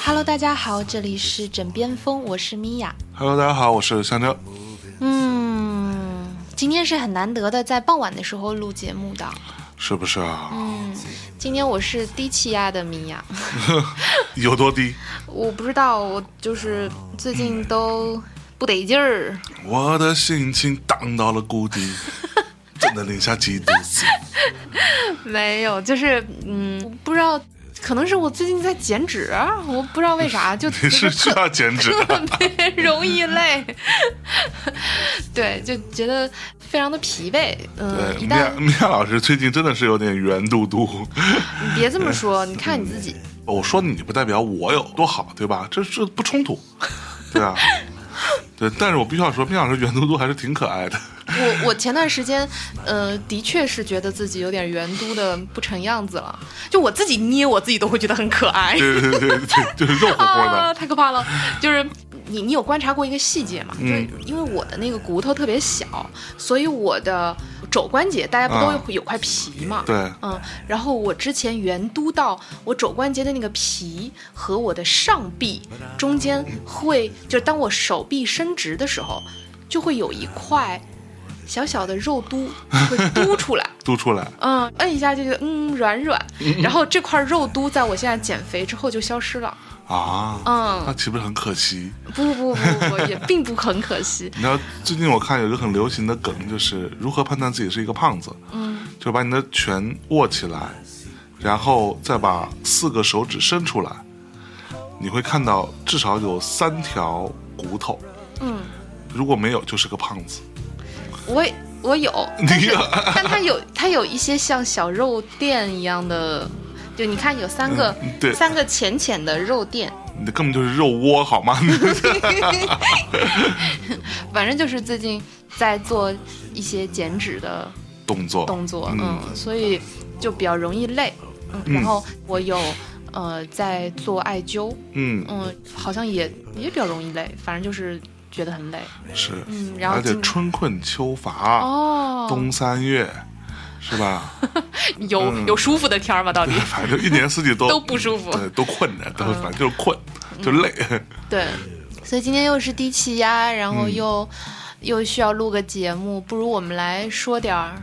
Hello，大家好，这里是枕边风，我是米娅。Hello，大家好，我是香蕉。嗯，今天是很难得的，在傍晚的时候录节目的。是不是啊？嗯，今天我是低气压的米娅，有多低？我不知道，我就是最近都不得劲儿。我的心情荡到了谷底，真的零下几度。没有，就是嗯，不知道，可能是我最近在减脂，我不知道为啥，就你是需要减脂 特？别容易累，对，就觉得非常的疲惫。嗯，对，一旦米娅米娅老师最近真的是有点圆嘟嘟。你别这么说，你看你自己，我说你不代表我有多好，对吧？这这不冲突，对啊。对，但是我必须要说，米娅老师圆嘟嘟还是挺可爱的。我我前段时间，呃，的确是觉得自己有点圆嘟的不成样子了，就我自己捏我自己都会觉得很可爱。对对对对对，就是肉乎乎啊，的。太可怕了！就是你，你有观察过一个细节吗？就因为我的那个骨头特别小，所以我的肘关节大家不都啊有有块皮嘛？对，嗯，然后我之前圆嘟到我肘关节的那个皮和我的上臂中间会，就是当我手臂伸直的时候，就会有一块小小的肉嘟会嘟出来。嘟出来。嗯，摁一下就觉得嗯软软，然后这块肉嘟在我现在减肥之后就消失了。啊，嗯那岂不是很可惜？不不不不不，也并不很可惜。你知道最近我看有一个很流行的梗，就是如何判断自己是一个胖子，嗯，就把你的拳握起来，然后再把四个手指伸出来，你会看到至少有三条骨头，嗯，如果没有就是个胖子。我我有，你但是 有但它有它有一些像小肉垫一样的，就你看有三个、嗯对。三个浅浅的肉垫，你的根本就是肉窝，好吗？反正就是最近在做一些减脂的动作，动作，嗯。嗯，所以就比较容易累，嗯，嗯。然后我有呃在做艾灸，嗯，嗯，好像也也比较容易累，反正就是觉得很累，是，嗯，然后而且春困秋乏，哦，冬三月，是吧？有、嗯。有舒服的天儿吗？到底？反正一年四季都 都不舒服，对，都困着，都嗯。反正就是困，就累。对，所以今天又是低气压，然后嗯。又、又需要录个节目，不如我们来说点儿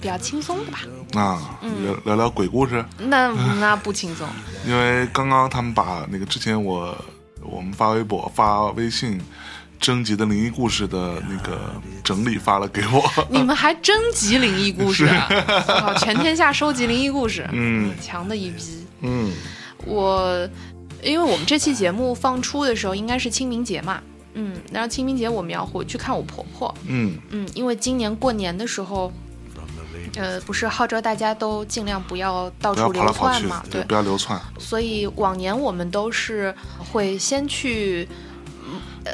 比较轻松的吧？啊，嗯。聊聊聊鬼故事，那那不轻松，因为刚刚他们把那个之前我我们发微博、发微信征集的灵异故事的那个整理发了给我。你们还征集灵异故事啊？全天下收集灵异故事，嗯强的一批。嗯我因为我们这期节目放出的时候应该是清明节嘛，嗯，然后清明节我们要回去看我婆婆，嗯嗯，因为今年过年的时候。呃，不是号召大家都尽量不要到处流窜嘛，，对，不要流窜。所以往年我们都是会先去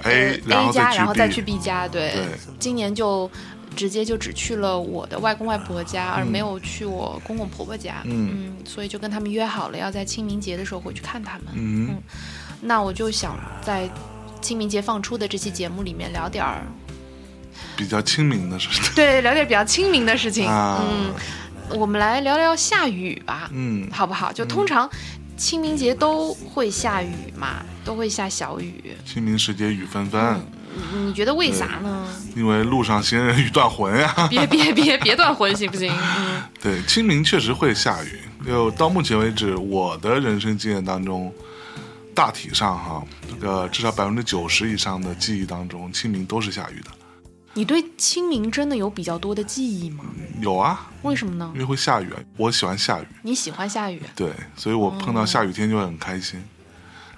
A，然 A 家，然后再去 B 家。对，对今年就直接就只去了我的外公外婆家，而嗯没有去我公公婆婆家。嗯所以就跟他们约好了要在清明节的时候回去看他们。嗯那我就想在清明节放出的这期节目里面聊点儿，比较清明的事情，对，聊点比较清明的事情。啊嗯，我们来聊聊下雨吧。嗯好不好？就通常清明节都会下雨嘛，都会下小雨。清明时节雨纷纷，嗯你你觉得为啥呢？因为路上行人欲断魂呀。别别别别断魂行不行？嗯对，清明确实会下雨。就到目前为止，我的人生经验当中，大体上哈，这个至少百分之九十以上的记忆当中，清明都是下雨的。你对清明真的有比较多的记忆吗？有啊，为什么呢因？为会下雨啊，我喜欢下雨，你喜欢下雨对，所以我碰到下雨天就会很开心。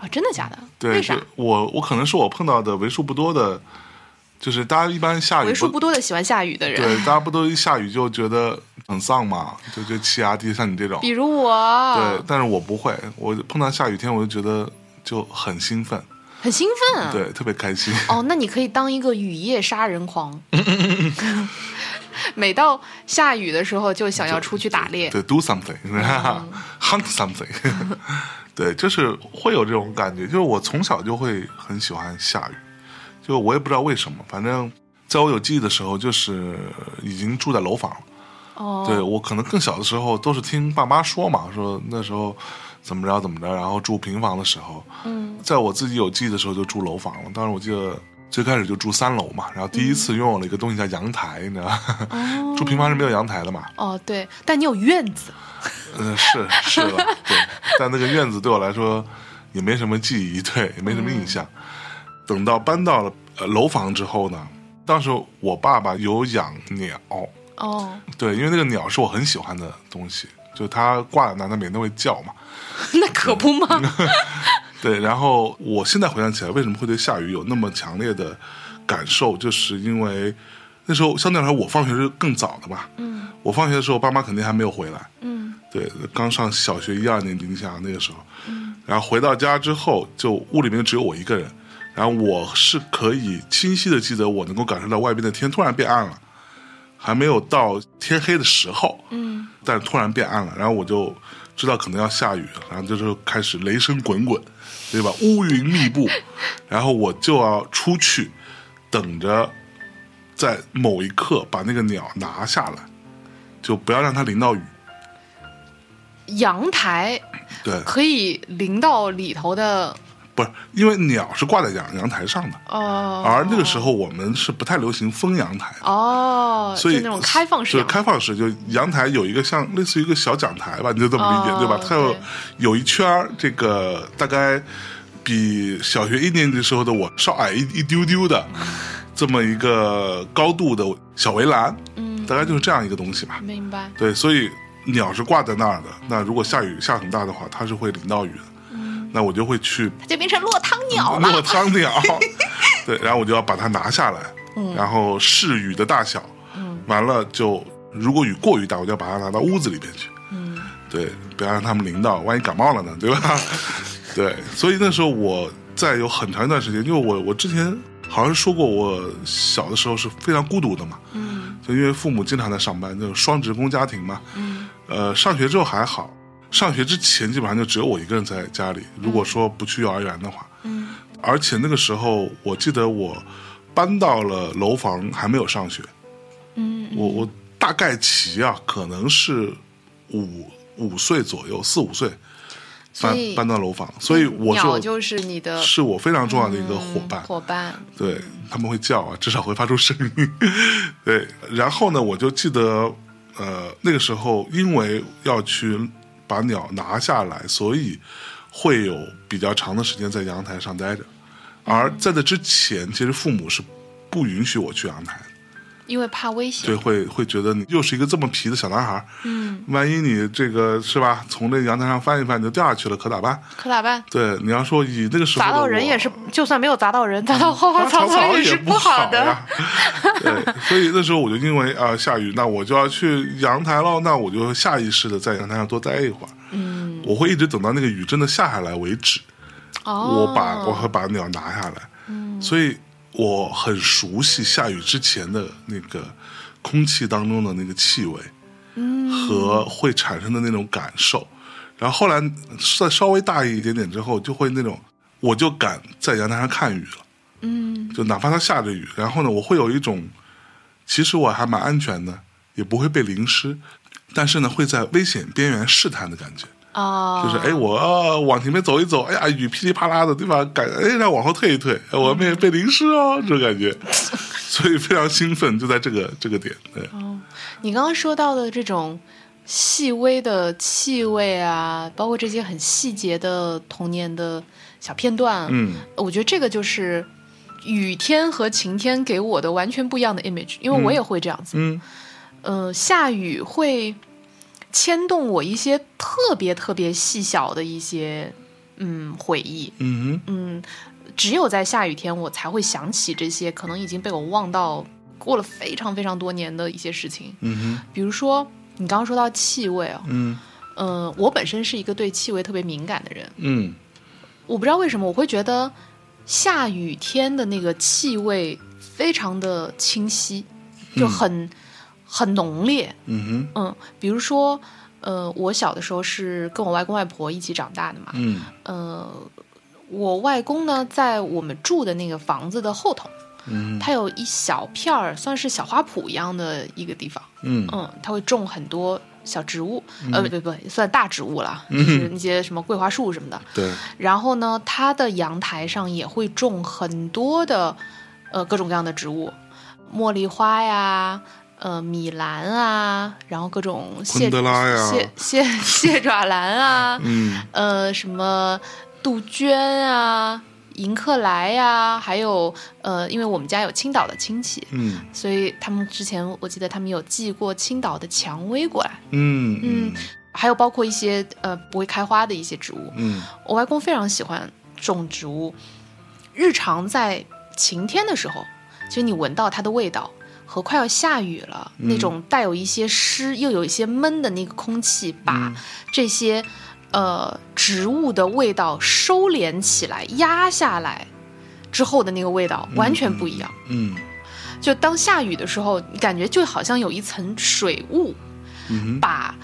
啊？真的假的？对，为啥？我我可能是我碰到的为数不多的，就是大家一般下雨为数不多的喜欢下雨的人，对，大家不都一下雨就觉得很丧嘛，就就气压低，像你这种比，如我，对，但是我不会，我碰到下雨天我就觉得就很兴奋，很兴奋。对，特别开心。哦，那你可以当一个雨夜杀人狂。每到下雨的时候就想要出去打猎。对，do something，hunt something，对，就是会有这种感觉。就是我从小就会很喜欢下雨，就我也不知道为什么，反正在我有记忆的时候，就是已经住在楼房了。哦，对我可能更小的时候都是听爸妈说嘛，说那时候怎么着怎么着，然后住平房的时候，嗯，在我自己有记忆的时候就住楼房了。当时我记得最开始就住三楼嘛，然后第一次拥有了一个东西叫阳台，你知道吧？哦住平房是没有阳台的嘛。哦，对，但你有院子。嗯，是是的，对，但那个院子对我来说也没什么记忆，对，也没什么印象。等到搬到了呃楼房之后呢，当时我爸爸有养鸟，哦，对，因为那个鸟是我很喜欢的东西，就它挂在那，它每天都会叫嘛。那可不吗？对，然后我现在回想起来，为什么会对下雨有那么强烈的感受，就是因为那时候相对来说我放学是更早的吧。嗯我放学的时候，爸妈肯定还没有回来。嗯对，刚上小学一二年级，你想想那个时候，然后回到家之后，就屋里面只有我一个人，然后我是可以清晰的记得，我能够感受到外边的天突然变暗了，还没有到天黑的时候，嗯但突然变暗了，然后我就知道可能要下雨，然后就是开始雷声滚滚，对吧？乌云密布，然后我就要出去，等着在某一刻把那个鸟拿下来，就不要让它淋到雨。阳台对，可以淋到里头的不是因为鸟是挂在阳阳台上的，哦，而那个时候我们是不太流行封阳台的。哦，所以那种开放式对开放式，就阳台有一个像类似于一个小讲台吧，你就这么理解、哦对吧？它有有一圈儿这个大概比小学一年级时候的我稍矮一一丢丢的这么一个高度的小围栏，嗯，大概就是这样一个东西吧。明白。对，所以鸟是挂在那儿的。那如果下雨下很大的话，它是会淋到雨的。那我就会去它就变成落汤鸟了。落汤鸟，对，然后我就要把它拿下来，嗯。然后视雨的大小，完了就如果雨过于大，我就要把它拿到屋子里边去，嗯。对，不要让他们淋到，万一感冒了呢，对吧？对，所以那时候我在有很长一段时间，因为我我之前好像说过，我小的时候是非常孤独的嘛，嗯。就因为父母经常在上班，就是双职工家庭嘛，嗯。呃，上学之后还好，上学之前基本上就只有我一个人在家里。如果说不去幼儿园的话，嗯而且那个时候我记得我搬到了楼房还没有上学，嗯我我大概齐啊，可能是五五岁左右，四五岁搬搬到楼房，所以我鸟是就是你的是我非常重要的一个伙伴。嗯伙伴。对，他们会叫啊，至少会发出声音。对，然后呢，我就记得，呃，那个时候因为要去把鸟拿下来，所以会有比较长的时间在阳台上待着。而在这之前，其实父母是不允许我去阳台的，因为怕危险。对，会会觉得你又是一个这么皮的小男孩，嗯，万一你这个是吧，从这阳台上翻一翻你就掉下去了，可咋办？可咋办？对，你要说以那个时候砸到人也是，就算没有砸到人，砸到花花草草也是不好的。呀。对，所以那时候我就因为啊、下雨，那我就要去阳台了，那我就下意识的在阳台上多待一会儿。嗯，我会一直等到那个雨真的下下来为止，哦，我把我会把鸟拿下来。嗯，所以我很熟悉下雨之前的那个空气当中的那个气味，嗯和会产生的那种感受。然后后来再稍微大一点点之后，就会那种我就敢在阳台上看雨了。嗯就哪怕它下着雨，然后呢，我会有一种，其实我还蛮安全的，也不会被淋湿，但是呢，会在危险边缘试探的感觉，啊，就是哎，我、呃往前面走一走，哎呀，雨噼里啪啦的，对吧？感哎，让往后退一退，哎我没被淋湿哦，这种感觉，所以非常兴奋，就在这个这个点，对，你刚刚说到的这种细微的气味啊，包括这些很细节的童年的小片段，嗯。我觉得这个就是雨天和晴天给我的完全不一样的 image，因为我也会这样子。嗯。呃，下雨会牵动我一些特别特别细小的一些嗯回忆，嗯嗯，只有在下雨天我才会想起这些可能已经被我忘到过了非常非常多年的一些事情，嗯哼。比如说你刚刚说到气味啊，嗯。嗯、我本身是一个对气味特别敏感的人，嗯。我不知道为什么我会觉得下雨天的那个气味非常的清晰，就很、很浓烈。嗯哼，嗯，比如说，呃，我小的时候是跟我外公外婆一起长大的嘛。嗯呃，我外公呢，在我们住的那个房子的后头，嗯他有一小片儿，算是小花圃一样的一个地方。嗯嗯，他会种很多小植物，呃，不不不，算大植物了，就是那些什么桂花树什么的。对，然后呢，他的阳台上也会种很多的呃各种各样的植物，茉莉花呀。呃，米兰啊，然后各种蟹昆德拉呀蟹蟹蟹爪兰啊，嗯呃，什么杜鹃啊、迎客来呀、还有呃，因为我们家有青岛的亲戚，嗯所以他们之前我记得他们有寄过青岛的蔷薇过来，嗯嗯，还有包括一些呃不会开花的一些植物。嗯我外公非常喜欢种植物，日常在晴天的时候，其实你闻到它的味道。和快要下雨了，那种带有一些湿又有一些闷的那个空气，把这些呃植物的味道收敛起来、压下来之后的那个味道完全不一样。嗯就当下雨的时候，你感觉就好像有一层水雾，嗯把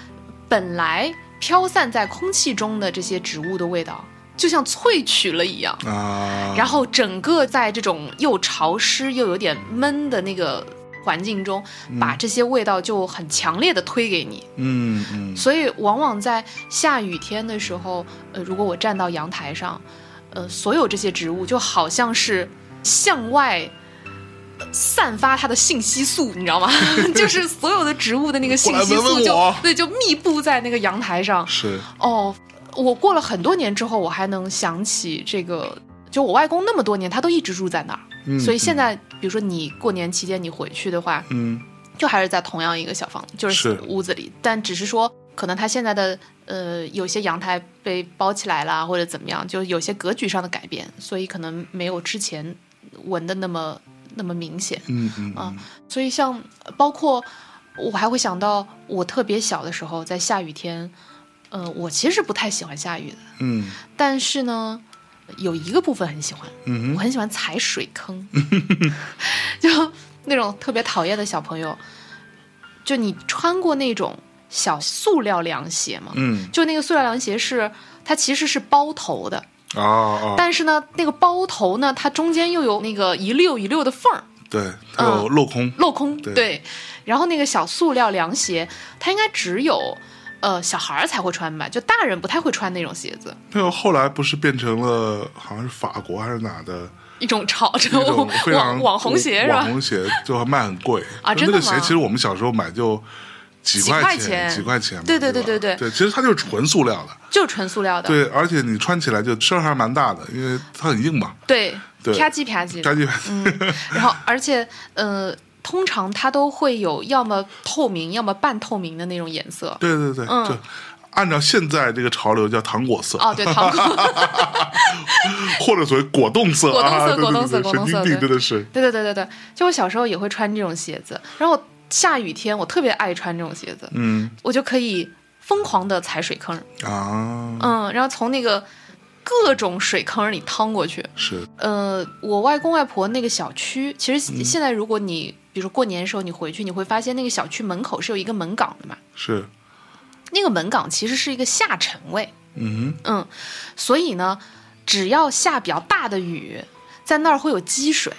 本来飘散在空气中的这些植物的味道，就像萃取了一样。啊，然后整个在这种又潮湿又有点闷的那个环境中，把这些味道就很强烈的推给你。嗯嗯所以往往在下雨天的时候，呃，如果我站到阳台上，呃，所有这些植物就好像是向外。呃散发它的信息素，你知道吗？就是所有的植物的那个信息素就对，就密布在那个阳台上。是哦，我过了很多年之后，我还能想起这个，就我外公那么多年，他都一直住在那儿。嗯所以现在，比如说你过年期间你回去的话，嗯。就还是在同样一个小房，就是是。屋子里，但只是说可能他现在的呃有些阳台被包起来了，或者怎么样，就有些格局上的改变，所以可能没有之前闻的那么那么明显。嗯嗯啊所以像包括我还会想到我特别小的时候，在下雨天，呃，我其实不太喜欢下雨的，嗯。但是呢，有一个部分很喜欢，嗯我很喜欢踩水坑，就那种特别讨厌的小朋友，就你穿过那种小塑料凉鞋吗？嗯。就那个塑料凉鞋是它其实是包头的，啊啊，但是呢，那个包头呢，它中间又有那个一溜一溜的缝儿，对，它有镂空，镂空，对。然后那个小塑料凉鞋，它应该只有呃小孩儿才会穿吧，就大人不太会穿那种鞋子。那个后来不是变成了好像是法国还是哪的一种潮非常网网红鞋是吧？网？红鞋就卖很贵。啊就那个真的吗？鞋其实我们小时候买就几几块块钱。几块钱，对对对对对对。对，其实它就是纯塑料的，就是纯塑料的，对，而且你穿起来就声还蛮大的，因为它很硬嘛，对，对。啪叽啪叽的。赶紧然后而且呃，通常它都会有要么透明，要么半透明的那种颜色。对对对，嗯。就按照现在这个潮流叫糖果色，哦，对，糖果，或者所谓果冻色果冻色果冻色果冻色真的是，对对对对对，就我小时候也会穿这种鞋子，然后下雨天我特别爱穿这种鞋子，嗯。我就可以疯狂的踩水坑，啊，嗯，然后从那个各种水坑里趟过去。是。呃，我外公外婆那个小区，其实现在如果你比如说过年的时候你回去，你会发现那个小区门口是有一个门岗的嘛，是，那个门岗其实是一个下沉位，嗯嗯，所以呢，只要下比较大的雨，在那儿会有积水。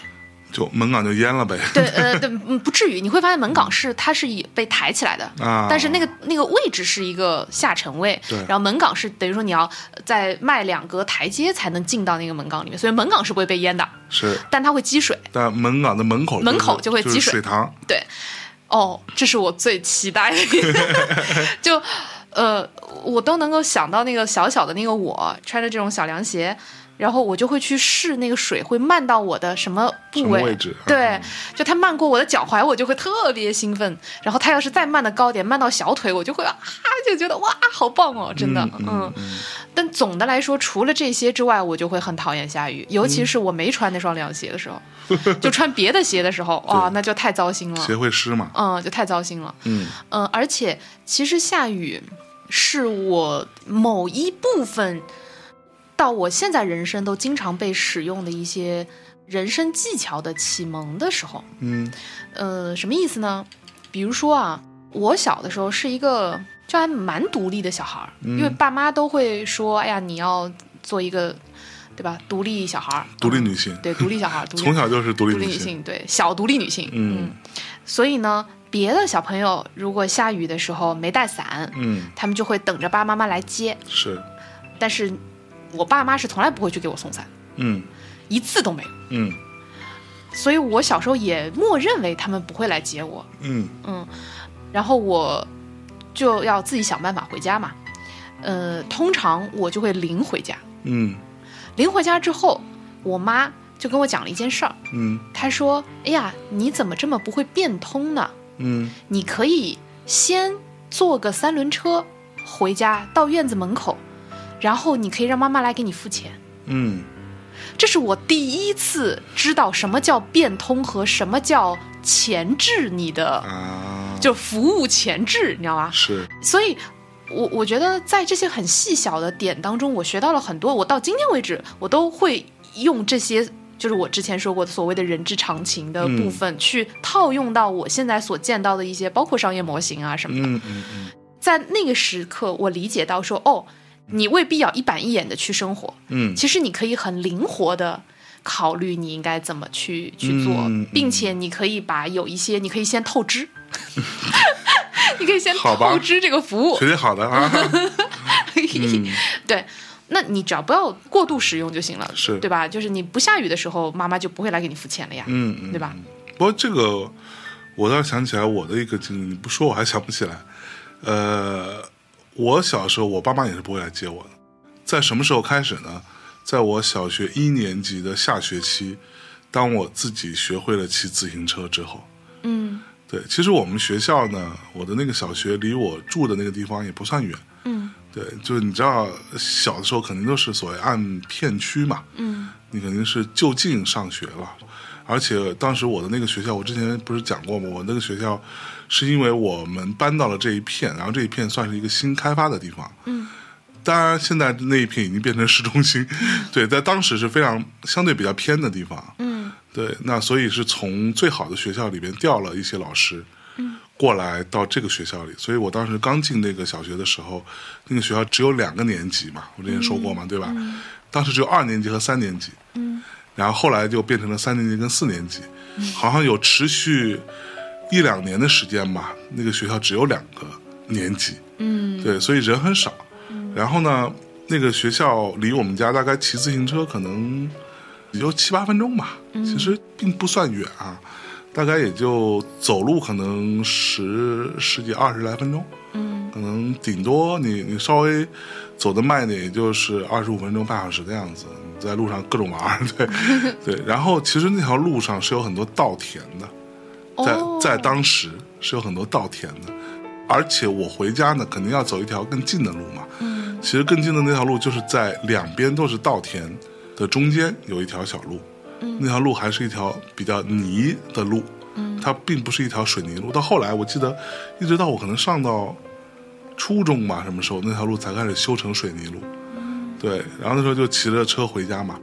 哼，就门岗就淹了呗，对，呃，对，嗯，不至于。你会发现门岗是它是以被抬起来的，啊，但是那个那个位置是一个下沉位，对然后门岗是等于说你要再迈两格台阶才能进到那个门岗里面，所以门岗是不会被淹的，是，但它会积水。但门岗的门口门口是就会积水水塘，对，哦，这是我最期待的 就呃，我都能够想到那个小小的那个我穿着这种小凉鞋。然后我就会去试那个水会漫到我的什么部位，位置？对嗯，就它漫过我的脚踝，我就会特别兴奋。然后它要是再漫的高点，漫到小腿，我就会啊，就觉得哇，好棒哦，真的，嗯嗯。嗯但总的来说，除了这些之外，我就会很讨厌下雨，尤嗯其是我没穿那双凉鞋的时候，就穿别的鞋的时候，哇，那就太糟心了。鞋会湿嘛，嗯，就太糟心了。嗯。嗯，而且其实下雨是我某一部分到我现在人生都经常被使用的一些人生技巧的启蒙的时候。嗯呃，什么意思呢？比如说啊，我小的时候是一个就还蛮独立的小孩儿，嗯因为爸妈都会说，哎呀，你要做一个，对吧？独立小孩儿，独立女性，对，独立小孩儿，从小就是独立独立女性，女性，对，小独立女性，嗯所以呢，别的小朋友如果下雨的时候没带伞，嗯，他们就会等着爸爸妈妈来接，是，但是我爸妈是从来不会去给我送伞，嗯一次都没有。嗯所以我小时候也默认为他们不会来接我，嗯嗯，然后我就要自己想办法回家嘛。呃，通常我就会零回家，嗯临回家之后，我妈就跟我讲了一件事儿，嗯她说：“哎呀，你怎么这么不会变通呢？嗯你可以先坐个三轮车回家，到院子门口，然后你可以让妈妈来给你付钱。”嗯这是我第一次知道什么叫变通和什么叫前置你的，啊，就服务前置，你知道吗？是，所以我我觉得在这些很细小的点当中，我学到了很多。我到今天为止，我都会用这些，就是我之前说过的所谓的人之常情的部分，去套用到我现在所见到的一些，包括商业模型啊什么的。嗯嗯嗯在那个时刻，我理解到说，哦，你未必要一板一眼的去生活，嗯。其实你可以很灵活的。考虑你应该怎么去去做，并且你可以把有一些，你可以先透支，你可以先透支这个服务，绝对好的啊，嗯。对，那你只要不要过度使用就行了，是。对吧？就是你不下雨的时候，妈妈就不会来给你付钱了呀，嗯嗯，对吧？不过这个我倒想起来我的一个经历，你不说我还想不起来。呃，我小时候我爸妈也是不会来接我的，在什么时候开始呢？在我小学一年级的下学期，当我自己学会了骑自行车之后，嗯对，其实我们学校呢，我的那个小学离我住的那个地方也不算远，嗯对，就是你知道，小的时候肯定都是所谓按片区嘛，嗯你肯定是就近上学了。而且当时我的那个学校，我之前不是讲过吗？我那个学校是因为我们搬到了这一片，然后这一片算是一个新开发的地方。嗯，当然现在那一片已经变成市中心，对，在当时是非常相对比较偏的地方。嗯对，那所以是从最好的学校里边调了一些老师，嗯过来到这个学校里。所以我当时刚进那个小学的时候，那个学校只有两个年级嘛，我之前说过嘛，对吧？当时只有二年级和三年级，嗯然后后来就变成了三年级跟四年级，好像有持续一两年的时间吧。那个学校只有两个年级，嗯对，所以人很少。然后呢，那个学校离我们家大概骑自行车可能也就七八分钟吧，其实并不算远啊，大概也就走路可能十十几二十来分钟，嗯可能顶多你你稍微走得慢一点，也就是二十五分钟半小时的样子。你在路上各种玩，对 对。然后其实那条路上是有很多稻田的，在哦在当时是有很多稻田的，而且我回家呢，肯定要走一条更近的路嘛。嗯其实更近的那条路就是在两边都是稻田的中间有一条小路，那条路还是一条比较泥的路，嗯它并不是一条水泥路。到后来我记得，一直到我可能上到初中吧，什么时候那条路才开始修成水泥路。对，然后那时候就骑着车回家嘛。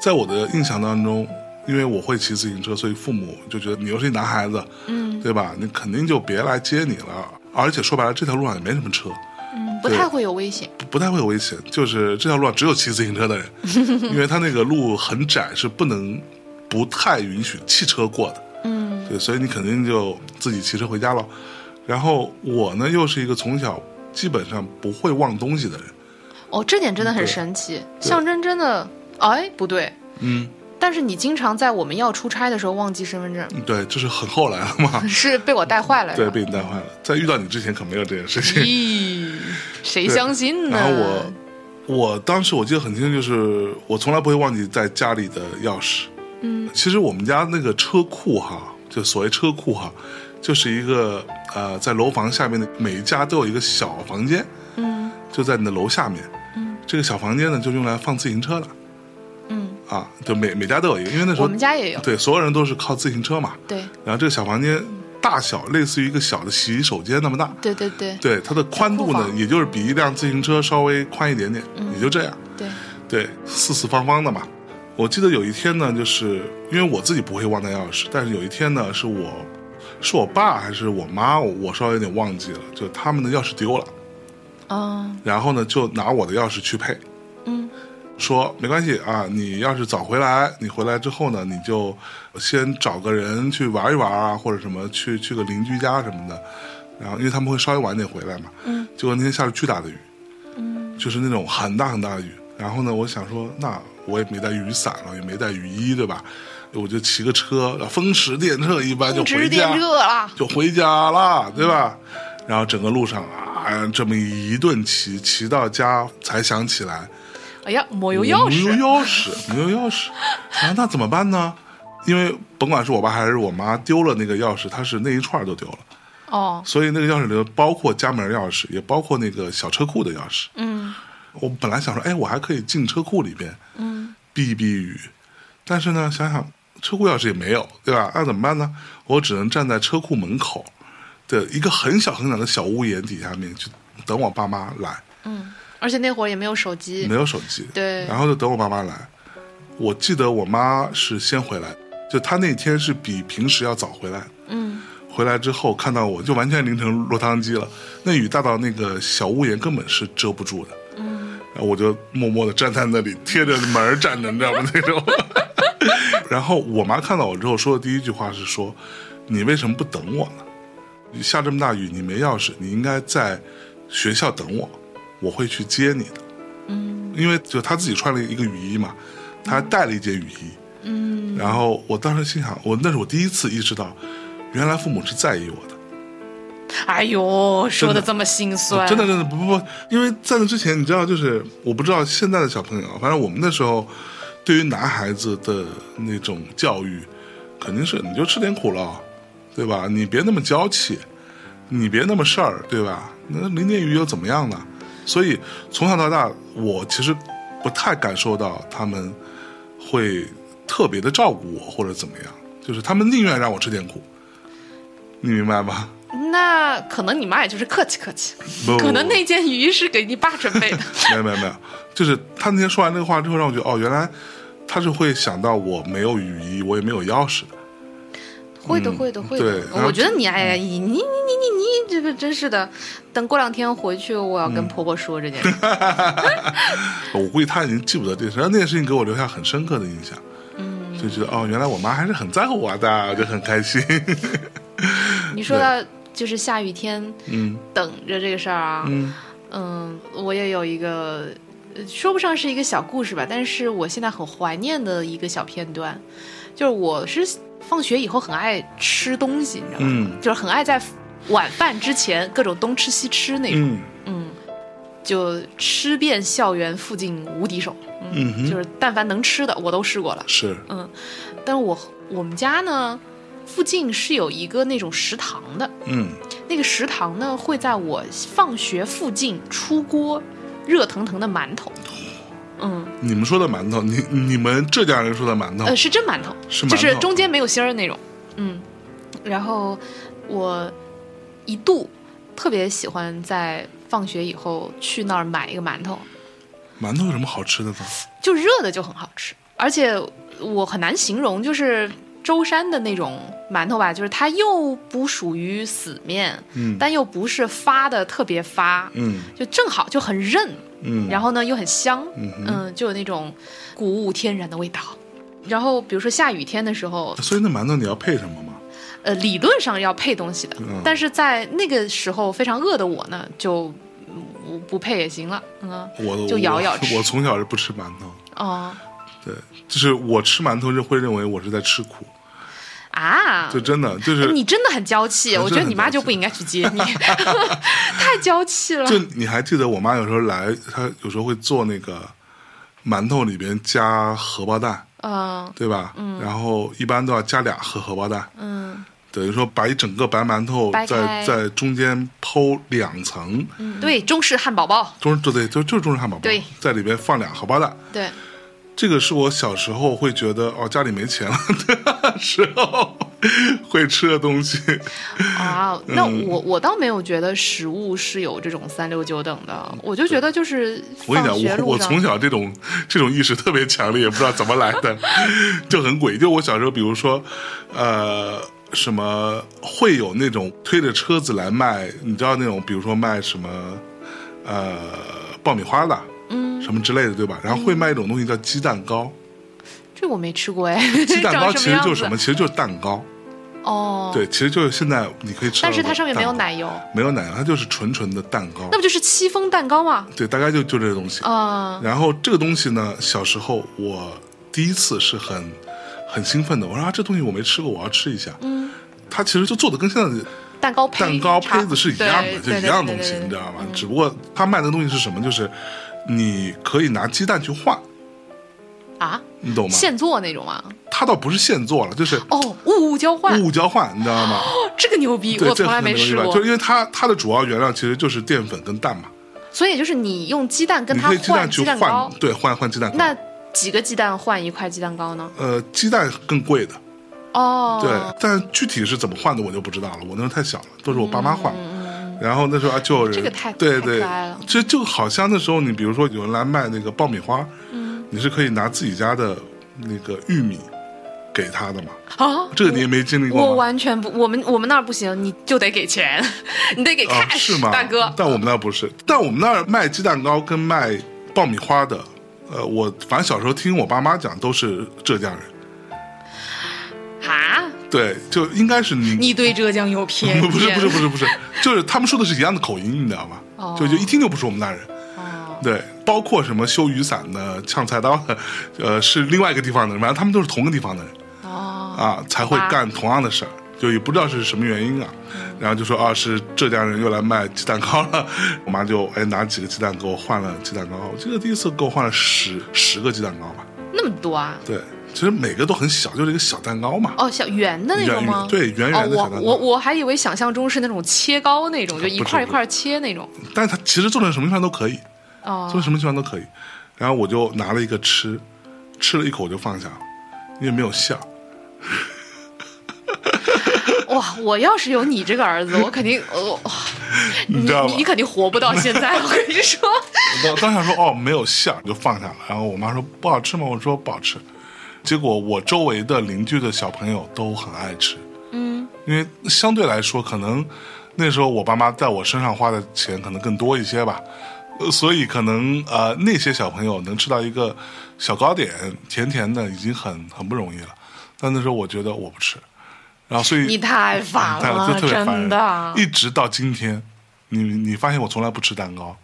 在我的印象当中，因为我会骑自行车，所以父母就觉得你又是一男孩子，嗯对吧？你肯定就别来接你了。而且说白了，这条路上也没什么车，嗯，不太会有危险。不不太会有危险。就是这条路上只有骑自行车的人，因为他那个路很窄，是不能不太允许汽车过的。嗯对，所以你肯定就自己骑车回家了。然后我呢，又是一个从小基本上不会忘东西的人。哦，这点真的很神奇，象征真的，哎，不对。嗯，但是你经常在我们要出差的时候忘记身份证，对，就是很后来了嘛。是被我带坏了。对，被你带坏了。在遇到你之前可没有这件事情。咦，谁相信呢？然后我，我当时我记得很清楚，就是我从来不会忘记在家里的钥匙。嗯其实我们家那个车库哈，就所谓车库哈，就是一个呃，在楼房下面的每一家都有一个小房间，嗯就在你的楼下面。嗯这个小房间呢，就用来放自行车的嗯，啊，就每每家都有一个，因为那时候我们家也有。对所有人都是靠自行车嘛。对然后这个小房间大小类似于一个小的洗手间那么大，对对对对它的宽度呢也就是比一辆自行车稍微宽一点点，也就这样。对，对，四四方方的嘛。我记得有一天呢，就是因为我自己不会忘带钥匙，但是有一天呢，是我是我爸还是我妈，我我稍微有点忘记了，就他们的钥匙丢了，嗯然后呢就拿我的钥匙去配，嗯说没关系啊，你要是早回来，你回来之后呢，你就先找个人去玩一玩啊，或者什么去去个邻居家什么的，然后因为他们会稍微晚点回来嘛，嗯，结果那天下了巨大的雨，嗯就是那种很大很大的雨，然后呢，我想说，那我也没带雨伞了，也没带雨衣，对吧？我就骑个车，风驰电掣一般就回家了，就回家了，对吧？然后整个路上啊，这么一顿骑，骑到家才想起来，哎呀，没有钥匙没有匙，钥匙，没有钥匙，啊，那怎么办呢？因为甭管是我爸还是我妈丢了那个钥匙，它是那一串都丢了，哦，所以那个钥匙里头包括家门钥匙，也包括那个小车库的钥匙。嗯我本来想说，哎，我还可以进车库里边嗯避一避雨，但是呢，想想车库钥匙也没有，对吧？那怎么办呢？我只能站在车库门口的一个很小很小的小屋檐底下面，去等我爸妈来。嗯，而且那会儿也没有手机没，有手机，对然后就等我爸妈来。我记得我妈是先回来，就她那天是比平时要早回来。嗯回来之后看到我就完全淋成落汤鸡了，那雨大到那个小屋檐根本是遮不住的。嗯然后我就默默的站在那里，贴着门站着，你知道吗？那种。然后我妈看到我之后说的第一句话是说：“你为什么不等我呢？下这么大雨，你没钥匙，你应该在学校等我，我会去接你的。”嗯因为就他自己穿了一个雨衣嘛，他还带了一件雨衣。嗯，然后我当时心想，我那是我第一次意识到，原来父母是在意我的。哎呦，说的这么心酸，真的真的不不不，因为在那之前，你知道，就是我不知道现在的小朋友，反正我们那时候对于男孩子的那种教育，肯定是你就吃点苦了，对吧？你别那么娇气，你别那么事儿，对吧？那淋点雨又怎么样呢？所以从小到大，我其实不太感受到他们会特别的照顾我或者怎么样，就是他们宁愿让我吃点苦，你明白吗？那可能你妈也就是客气客气，不可能那件雨衣是给你爸准备的。没有没有没有，就是他那天说完那个话之后，让我觉得哦，原来他是会想到我没有雨衣，我也没有钥匙的。会的，会的，会的。对我觉得你，哎你你你你你这个真是的，等过两天回去，我要跟婆婆说这件事。我估计她已经记不得这个事，然后那件事情给我留下很深刻的印象，嗯，就觉得哦，原来我妈还是很在乎我的，我就很开心。你说到就是下雨天嗯等着这个事儿啊，嗯嗯，我也有一个，呃说不上是一个小故事吧，但是我现在很怀念的一个小片段，就是我是放学以后很爱吃东西，你知道吗？嗯就是很爱在晚饭之前各种东吃西吃那种，嗯。嗯，就吃遍校园附近无敌手，嗯哼。就是但凡能吃的我都试过了，是。嗯，但是我我们家呢附近是有一个那种食堂的，嗯。那个食堂呢会在我放学附近出锅热腾腾的馒头，嗯，你们说的馒头，你你们浙江人说的馒头。呃是真馒头，是馒头。就是中间没有芯儿的那种，嗯，然后我一度特别喜欢在放学以后去那儿买一个馒头，馒头有什么好吃的呢？就热的就很好吃，而且我很难形容，就是舟山的那种馒头吧，就是它又不属于死面，嗯但又不是发的特别发，嗯就正好就很韧，嗯，然后呢又很香，嗯嗯，就有那种谷物天然的味道。然后比如说下雨天的时候，所以那馒头你要配什么吗？呃，理论上要配东西的，嗯。但是在那个时候非常饿的我呢，就嗯不不配也行了，嗯，我就咬咬我吃。我从小是不吃馒头，哦。对，就是我吃馒头是会认为我是在吃苦，啊，就真的就是你真的很娇气，很我觉得你妈就不应该去接你，太娇气了。就你还记得我妈有时候来，她有时候会做那个馒头里边加荷包蛋，嗯。对吧？嗯。然后一般都要加俩荷荷包蛋，嗯等于说把一整个白馒头在在中间剖两层，嗯，对，中式汉堡包，中对对，就就是中式汉堡包，对。在里边放俩荷包蛋。对，这个是我小时候会觉得哦，家里没钱了 的时候会吃的东西。啊，那嗯。我我倒没有觉得食物是有这种三六九等的，我就觉得就是我跟你讲，我我从小这种这种意识特别强烈，也不知道怎么来的，就很诡异。就我小时候，比如说，呃，什么会有那种推着车子来卖，你知道那种，比如说卖什么呃爆米花的，嗯，什么之类的，对吧？然后会卖一种东西叫鸡蛋糕，这我没吃过哎。鸡蛋糕 其实就是什么？其实就是蛋糕，哦，，对，其实就是现在你可以吃但是它上面没有奶油，没有奶油，它就是纯纯的蛋糕那，不就是戚风蛋糕吗？对，大概就就这个东西。啊、然后这个东西呢，小时候我第一次是很很兴奋的，我说啊，这东西我没吃过，我要吃一下。嗯，它其实就做的跟现在的蛋糕胚蛋糕胚子是一样的，就一样东西，你知道吗？嗯只不过他卖的东西是什么？就是你可以拿鸡蛋去换，啊，你懂吗？现做那种啊？它倒不是现做了，就是哦，物物交换，物物交换，你知道吗？哦，这个牛逼，我从来没吃过。就是因为它它的主要原料其实就是淀粉跟蛋嘛，所以就是你用鸡蛋跟它你可以鸡蛋换去换对，换换鸡蛋糕。那几个鸡蛋换一块鸡蛋糕呢？呃，鸡蛋更贵的，哦，对，但具体是怎么换的我就不知道了，我那时候太小了，都是我爸妈换。然后那时候啊，就有人嗯这个太太对对可爱了，这就好像那时候你比如说有人来卖那个爆米花，嗯你是可以拿自己家的那个玉米给他的嘛，啊，这个你也没经历过吗？我完全不，我们我们那儿不行，你就得给钱，你得给啊，cash，、是吗？大哥。但我们那儿不是，但我们那儿卖鸡蛋糕跟卖爆米花的，呃，我反正小时候听我爸妈讲都是浙江人，啊，对，就应该是你你对浙江有偏见？不是不是不是不是，就是他们说的是一样的口音，你知道吗？哦就就一听就不是我们那人。哦，对，包括什么修雨伞的、呛菜刀的，呃，是另外一个地方的人，反正他们都是同个地方的人哦，啊，才会干同样的事儿，就也不知道是什么原因啊。然后就说啊，是浙江人又来卖鸡蛋糕了，我妈就哎拿几个鸡蛋给我换了鸡蛋糕，我记得第一次给我换了十十个鸡蛋糕吧。那么多啊？对，其实每个都很小，就是一个小蛋糕嘛。哦，小圆的那种圆吗？对圆圆的哦，小蛋糕我我我还以为想象中是那种切糕那种，就一块一块切那种。但是它其实做成什么地方都可以，哦做成什么地方都可以。然后我就拿了一个吃，吃了一口就放下了，因为没有馅儿。哇！我要是有你这个儿子，我肯定呃，你知道吧你你肯定活不到现在。我跟你说，我当当时想说哦没有馅儿，就放下了。然后我妈说不好吃吗？我说不好吃。结果我周围的邻居的小朋友都很爱吃，嗯，因为相对来说，可能那时候我爸妈在我身上花的钱可能更多一些吧，呃所以可能呃那些小朋友能吃到一个小糕点，甜甜的，已经很很不容易了。但那时候我觉得我不吃，然后所以你太烦了，就特别烦真的。一直到今天，你你发现我从来不吃蛋糕，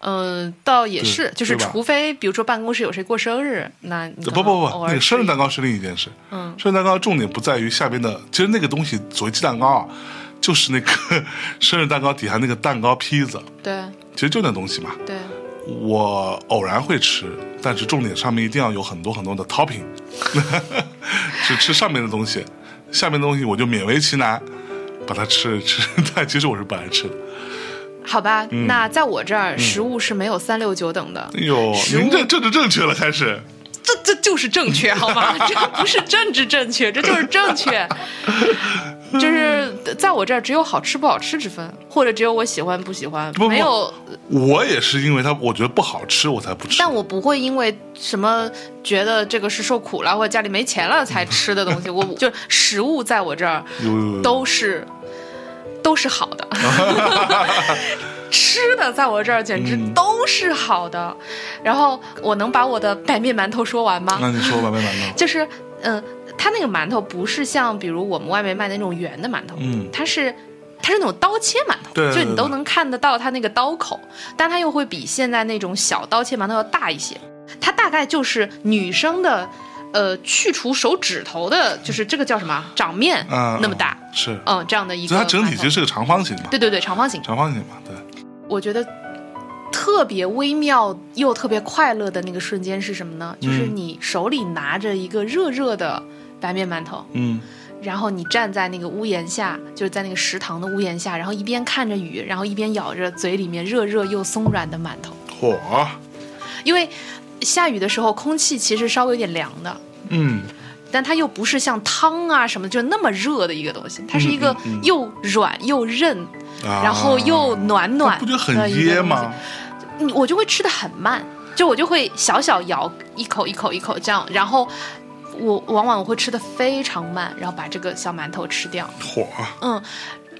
嗯，倒也是，就是除非比如说办公室有谁过生日，那你不不不，那个生日蛋糕是另一件事。嗯。生日蛋糕重点不在于下边的，其实那个东西所谓鸡蛋糕啊，就是那个 生日蛋糕底下那个蛋糕坯子，对。其实就那东西嘛。对，我偶然会吃，但是重点上面一定要有很多很多的 topping，只吃上面的东西，下面的东西我就勉为其难把它吃 吃，但其实我是不爱吃的。好吧，嗯那在我这儿食物是没有三六九等的，哎呦，您这政治正确了，开始。这这就是正确，好吗？这不是政治正确，这就是正确。就是在我这儿只有好吃不好吃之分，或者只有我喜欢不喜欢，不不没有。我也是因为它我觉得不好吃，我才不吃。但我不会因为什么觉得这个是受苦了或者家里没钱了才 吃的东西，我就食物在我这儿都是都是好的，吃的在我这儿简直嗯都是好的。然后我能把我的白面馒头说完吗？那你说吧，没馒头。就是嗯、它那个馒头不是像比如我们外面卖的那种圆的馒头，嗯。它是。它是那种刀切馒头，对对就你都能看得到它那个刀口，但它又会比现在那种小刀切馒头要大一些。它大概就是女生的，呃，去除手指头的，就是这个叫什么掌面、嗯，那么大，是，嗯，这样的一个它整体其实是个长方形嘛，对对对长方形，长方形嘛，对，我觉得特别微妙又特别快乐的那个瞬间是什么呢？就是嗯你手里拿着一个热热的白面馒头，嗯，然后你站在那个屋檐下，就是在那个食堂的屋檐下，然后一边看着雨，然后一边咬着嘴里面热热又松软的馒头，嚯，因为下雨的时候空气其实稍微有点凉的。嗯，但它又不是像汤啊什么就那么热的一个东西，它是一个又软又韧，啊。然后又暖暖不觉得很噎吗？你我就会吃的很慢，就我就会小小咬一口一口一口这样，然后我往往我会吃的非常慢，然后把这个小馒头吃掉。火，嗯，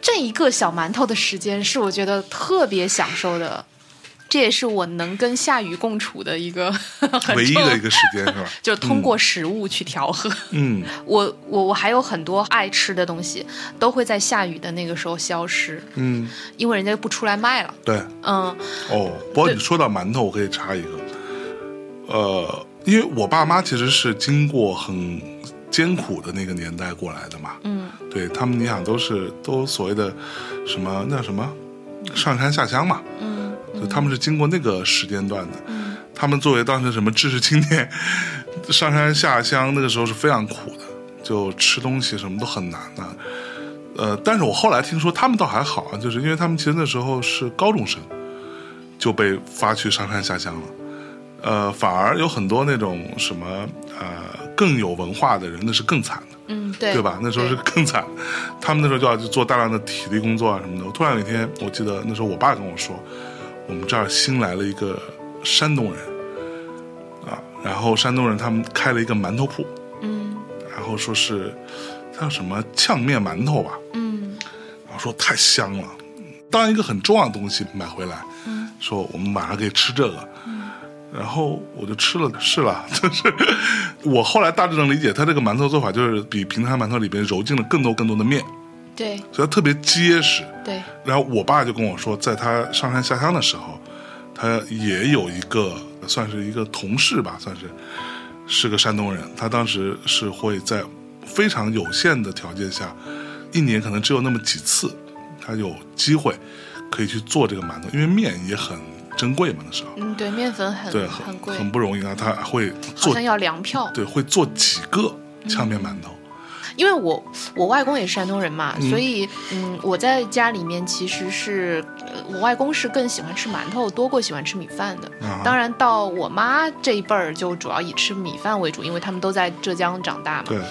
这一个小馒头的时间是我觉得特别享受的，这也是我能跟下雨共处的一个 唯一的一个时间是吧？就通过食物去调和。嗯，我我我还有很多爱吃的东西，都会在下雨的那个时候消失，嗯，因为人家不出来卖了。对，嗯哦，不过你说到馒头，我可以插一个，呃，因为我爸妈其实是经过很艰苦的那个年代过来的嘛，嗯。对他们，你想都是都所谓的什么那叫什么？上山下乡嘛，嗯就他们是经过那个时间段的，嗯。他们作为当时什么知识青年，上山下乡那个时候是非常苦的，就吃东西什么都很难的。呃，但是我后来听说他们倒还好，啊就是因为他们其实那时候是高中生，就被发去上山下乡了。呃，反而有很多那种什么呃更有文化的人，那是更惨的。嗯，对对吧？那时候是更惨，他们那时候就要去做大量的体力工作啊什么的。我突然有一天，我记得那时候我爸跟我说，我们这儿新来了一个山东人，啊，然后山东人他们开了一个馒头铺，嗯然后说是他叫什么呛面馒头吧，嗯然后说太香了，当一个很重要的东西买回来，嗯说我们晚上可以吃这个。然后我就吃了，是了，就是我后来大致能理解，他这个馒头做法就是比平常馒头里边揉进了更多更多的面，对所以它特别结实。对然后我爸就跟我说，在他上山下乡的时候，他也有一个算是一个同事吧，算是是个山东人。他当时是会在非常有限的条件下，一年可能只有那么几次，他有机会可以去做这个馒头，因为面也很珍贵嘛，那时候嗯对，面粉很对很贵，很不容易啊。他会做好像要粮票。对会做几个炝面馒头，因为我我外公也是山东人嘛，所以嗯，我在家里面其实是，呃我外公是更喜欢吃馒头多过喜欢吃米饭的。啊当然，到我妈这一辈儿就主要以吃米饭为主，因为他们都在浙江长大嘛。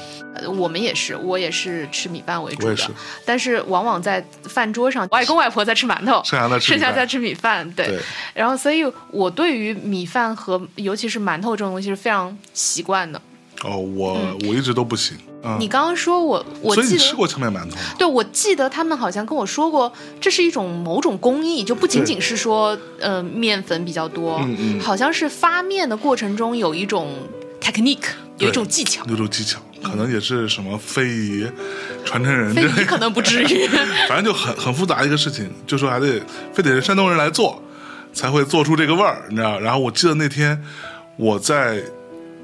我们也是，我也是吃米饭为主的。但是往往在饭桌上，外公外婆在吃馒头，剩下在吃米饭剩下在吃米饭。对。对然后，所以我对于米饭和尤其是馒头这种东西是非常习惯的。哦，我、我一直都不行啊。你刚刚说我，我所以记得你吃过炝面馒头吗？对，我记得他们好像跟我说过，这是一种某种工艺，就不仅仅是说呃面粉比较多，嗯嗯好像是发面的过程中有一种 technique，有一种技巧。有种技巧，可能也是什么非遗传承人非遗可能不至于，反正就很很复杂一个事情，就说还得非得是山东人来做，才会做出这个味儿，你知道？然后我记得那天我在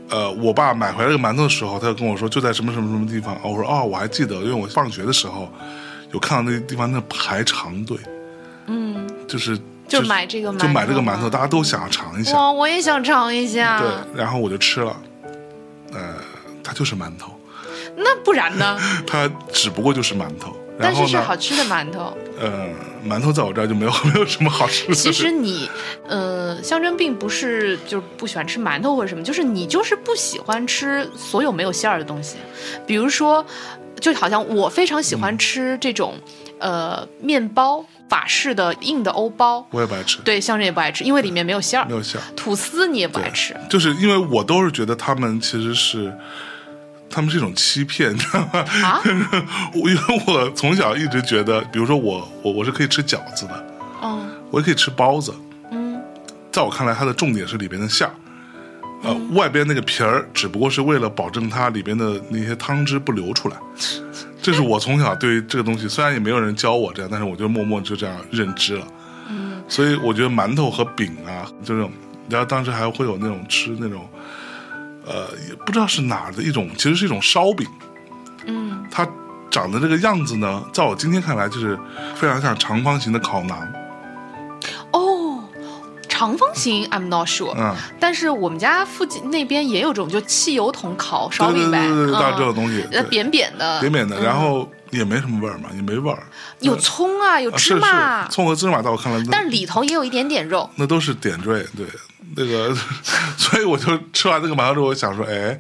呃我爸买回来这个馒头的时候，他就跟我说就在什么什么什么地方，哦我说哦我还记得，因为我放学的时候有看到那个地方那排长队，嗯，就是就买这个馒头就买这个馒头，大家都想要尝一下，哇，我也想尝一下。对，然后我就吃了，呃，它就是馒头，那不然呢？它只不过就是馒头，然但，是是好吃的馒头。呃，馒头在我这儿就没有 没有什么好吃的。其实你，呃，象征并不是就是不喜欢吃馒头或者什么，就是你就是不喜欢吃所有没有馅儿的东西，比如说，就好像我非常喜欢吃这种，呃，面包法式的硬的欧包，我也不爱吃，对，象征也不爱吃，因为里面没有馅儿没。有馅儿。吐司你也不爱吃，就是因为我都是觉得他们其实是，他们是一种欺骗，你知道吗？啊？我因为我从小一直觉得，比如说我我我是可以吃饺子的，嗯我也可以吃包子，嗯在我看来，它的重点是里边的馅儿。呃，外边那个皮儿只不过是为了保证它里边的那些汤汁不流出来，这是我从小对于这个东西，虽然也没有人教我这样，但是我就默默就这样认知了。嗯，所以我觉得馒头和饼啊，这种，然后当时还会有那种吃那种，呃，也不知道是哪的一种，其实是一种烧饼，嗯，它长的这个样子呢，在我今天看来就是非常像长方形的烤馕，哦。长方形，I'm not sure，、嗯，但是我们家附近那边也有这种，就汽油桶烤烧饼呗，对对对，大嗯。这种东西，扁扁的，扁扁的，嗯。然后也没什么味儿嘛，也没味儿，有葱啊，有芝麻，是葱和芝麻，在我看来，那但里头也有一点点肉。那都是点缀，对，那个，所以我就吃完那个馒头之后，我想说，哎，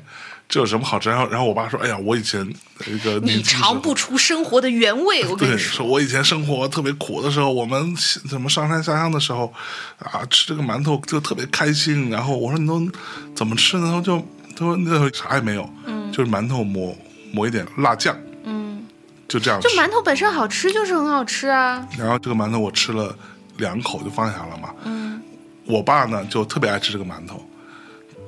这有什么好吃？然后，然后我爸说，哎呀，我以前那个你尝不出生活的原味，我跟，你说。说我以前生活特别苦的时候，我们怎么上山下乡的时候，啊，吃这个馒头就特别开心。然后我说你都怎么吃呢？他说就他说那时候啥也没有，嗯就是馒头抹抹一点辣酱，嗯，就这样就。馒头本身好吃，就是很好吃啊。然后这个馒头我吃了两口就放下了嘛。嗯我爸呢就特别爱吃这个馒头，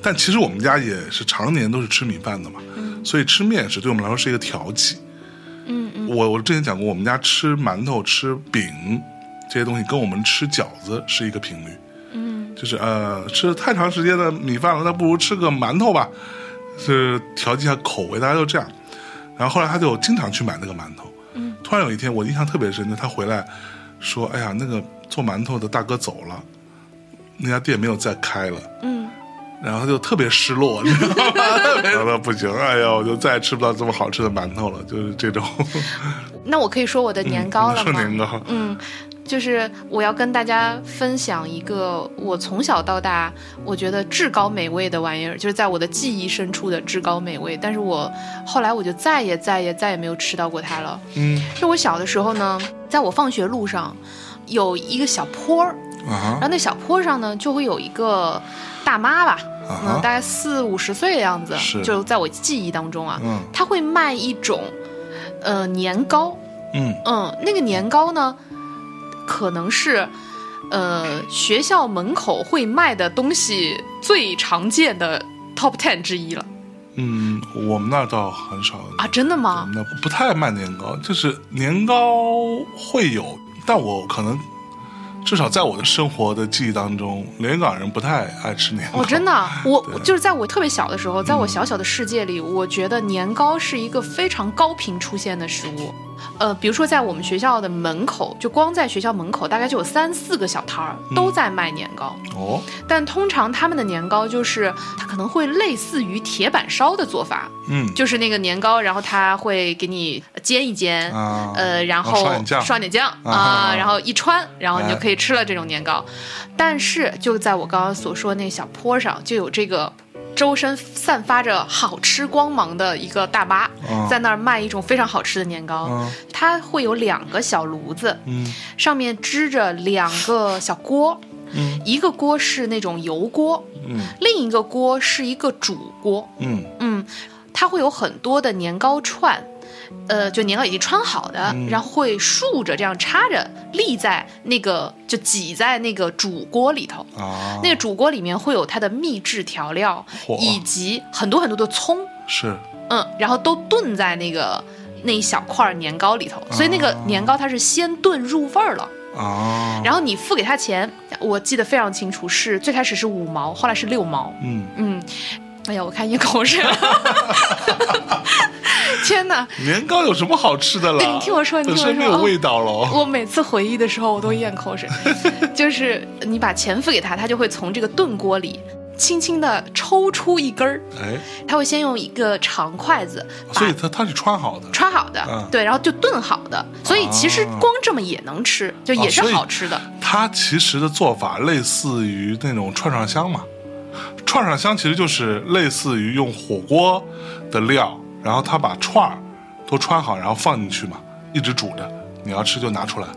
但其实我们家也是常年都是吃米饭的嘛，所以吃面食对我们来说是一个调剂。嗯嗯我我之前讲过，我们家吃馒头、吃饼这些东西，跟我们吃饺子是一个频率。嗯就是呃，吃太长时间的米饭了，那不如吃个馒头吧，是调剂一下口味，大家都这样。然后后来他就经常去买那个馒头。嗯，突然有一天，我印象特别深，就他回来说：“哎呀，那个做馒头的大哥走了，那家店没有再开了。”嗯，然后他就特别失落，你知道吗？特别说不行，哎呀，我就再也吃不到这么好吃的馒头了，就是这种。那我可以说我的年糕了嗯你说？年糕，嗯，就是我要跟大家分享一个我从小到大我觉得至高美味的玩意儿，就是在我的记忆深处的至高美味。但是我后来我就再也再也再也没有吃到过它了。嗯就我小的时候呢，在我放学路上有一个小坡儿，然后那小坡上呢就会有一个大妈吧，啊嗯，大，概四五十岁的样子，是。就在我记忆当中啊，嗯。她会卖一种呃年糕，嗯。嗯，那个年糕呢，可能是呃学校门口会卖的东西最常见的 top ten 之一了。嗯，我们那儿倒很少啊！真的我吗？们那不太卖年糕，就是年糕会有，但我可能至少在我的生活的记忆当中，连云港人不太爱吃年糕。哦，真的啊，我就是在我特别小的时候，在我小小的世界里，我觉得年糕是一个非常高频出现的食物。呃，比如说在我们学校的门口，就光在学校门口，大概就有三四个小摊儿都在卖年糕。哦，但通常他们的年糕就是它可能会类似于铁板烧的做法，嗯就是那个年糕，然后它会给你煎一煎，啊，呃，然后刷点酱啊啊，然后一穿，然后你就哎可以吃了这种年糕。但是就在我刚刚所说的那小坡上，就有这个周身散发着好吃光芒的一个大妈，嗯在那儿卖一种非常好吃的年糕。嗯它会有两个小炉子，嗯。上面支着两个小锅，嗯。一个锅是那种油锅，嗯。另一个锅是一个煮锅。嗯。嗯，它会有很多的年糕串，呃，就年糕已经穿好的，嗯然后会竖着这样插着立在那个就挤在那个煮锅里头。啊，那个煮锅里面会有它的秘制调料，以及很多很多的葱，是嗯，然后都炖在那个那一小块年糕里头，所以那个哦年糕它是先炖入味儿了。啊，然后你付给他钱，我记得非常清楚，是最开始是五毛，后来是六毛。嗯，嗯，哎呀，我看咽口水了。天哪！年糕有什么好吃的了？对你听我说你听我说没有味道了。我每次回忆的时候，我都咽口水。就是你把钱付给他，他就会从这个炖锅里轻轻的抽出一根儿，哎，他会先用一个长筷子所以它它是穿好的。穿好的，嗯对，然后就炖好的。所以其实哦光这么也能吃，就也是好吃的。它其实的做法类似于那种串串香嘛，串串香其实就是类似于用火锅的料，然后他把串儿都穿好，然后放进去嘛，一直煮着，你要吃就拿出来。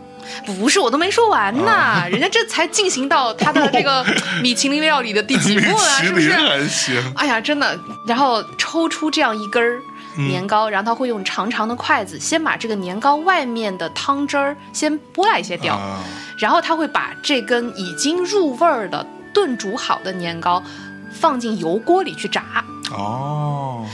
不是，我都没说完呢，啊人家这才进行到他的这个米其林料理的第几步啊？是不是？还行，哎呀，真的，然后抽出这样一根儿嗯年糕，然后他会用长长的筷子先把这个年糕外面的汤汁儿先拨拉一些掉，啊，然后他会把这根已经入味儿的炖煮好的年糕放进油锅里去炸。哦，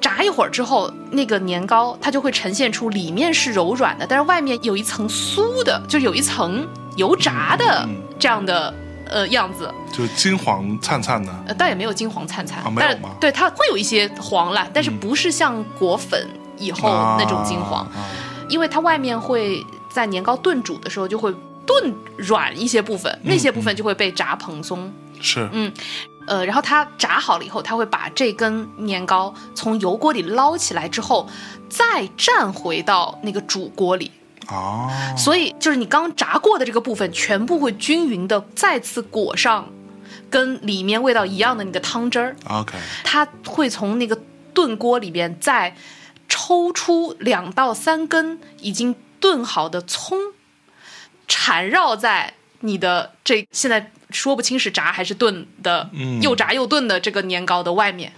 炸一会儿之后，那个年糕它就会呈现出里面是柔软的，但是外面有一层酥的，就有一层油炸的这样的呃样子。就金黄灿灿的，呃，倒也没有金黄灿灿，啊没有但对它会有一些黄了，但是嗯不是像裹粉以后那种金黄，啊啊。因为它外面会在年糕炖煮的时候就会炖软一些部分，那些部分就会被炸蓬松。是，嗯，呃，然后它炸好了以后，它会把这根年糕从油锅里捞起来之后，再蘸回到那个煮锅里。哦，所以就是你刚炸过的这个部分，全部会均匀的再次裹上跟里面味道一样的那个汤汁儿，OK，它会从那个炖锅里边再抽出两到三根已经炖好的葱，缠绕在你的这现在说不清是炸还是炖的，嗯又炸又炖的这个年糕的外面，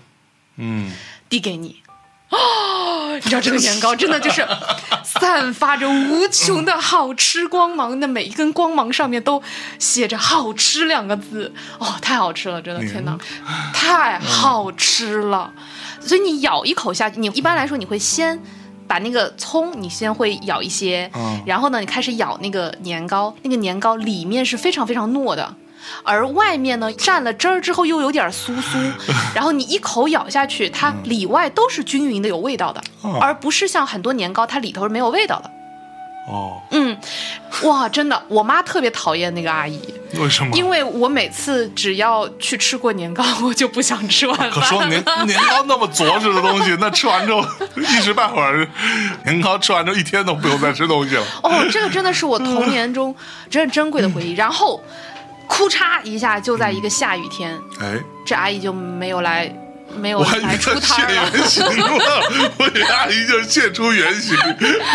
嗯，递给你。哦，你知道这个年糕真的就是 散发着无穷的好吃光芒，那每一根光芒上面都写着“好吃”两个字，哦，太好吃了，真的，嗯天哪，太好吃了！所以你咬一口下去，你一般来说你会先。把那个葱，你先会咬一些，嗯。然后呢，你开始咬那个年糕，那个年糕里面是非常非常糯的，而外面呢蘸了汁儿之后又有点酥酥，然后你一口咬下去，它里外都是均匀的有味道的，哦。而不是像很多年糕它里头是没有味道的。哦，嗯，哇，真的，我妈特别讨厌那个阿姨，为什么？因为我每次只要去吃过年糕，我就不想吃晚可说。年 年糕那么着实的东西，那吃完之后一时半会儿，年糕吃完之后一天都不用再吃东西了。哦，这个真的是我童年中真珍贵的回忆。然后，哭嚓一下，就在一个下雨天，哎，这阿姨就没有来，没有我还出它现摊了。原形了，我给阿姨就现出原形，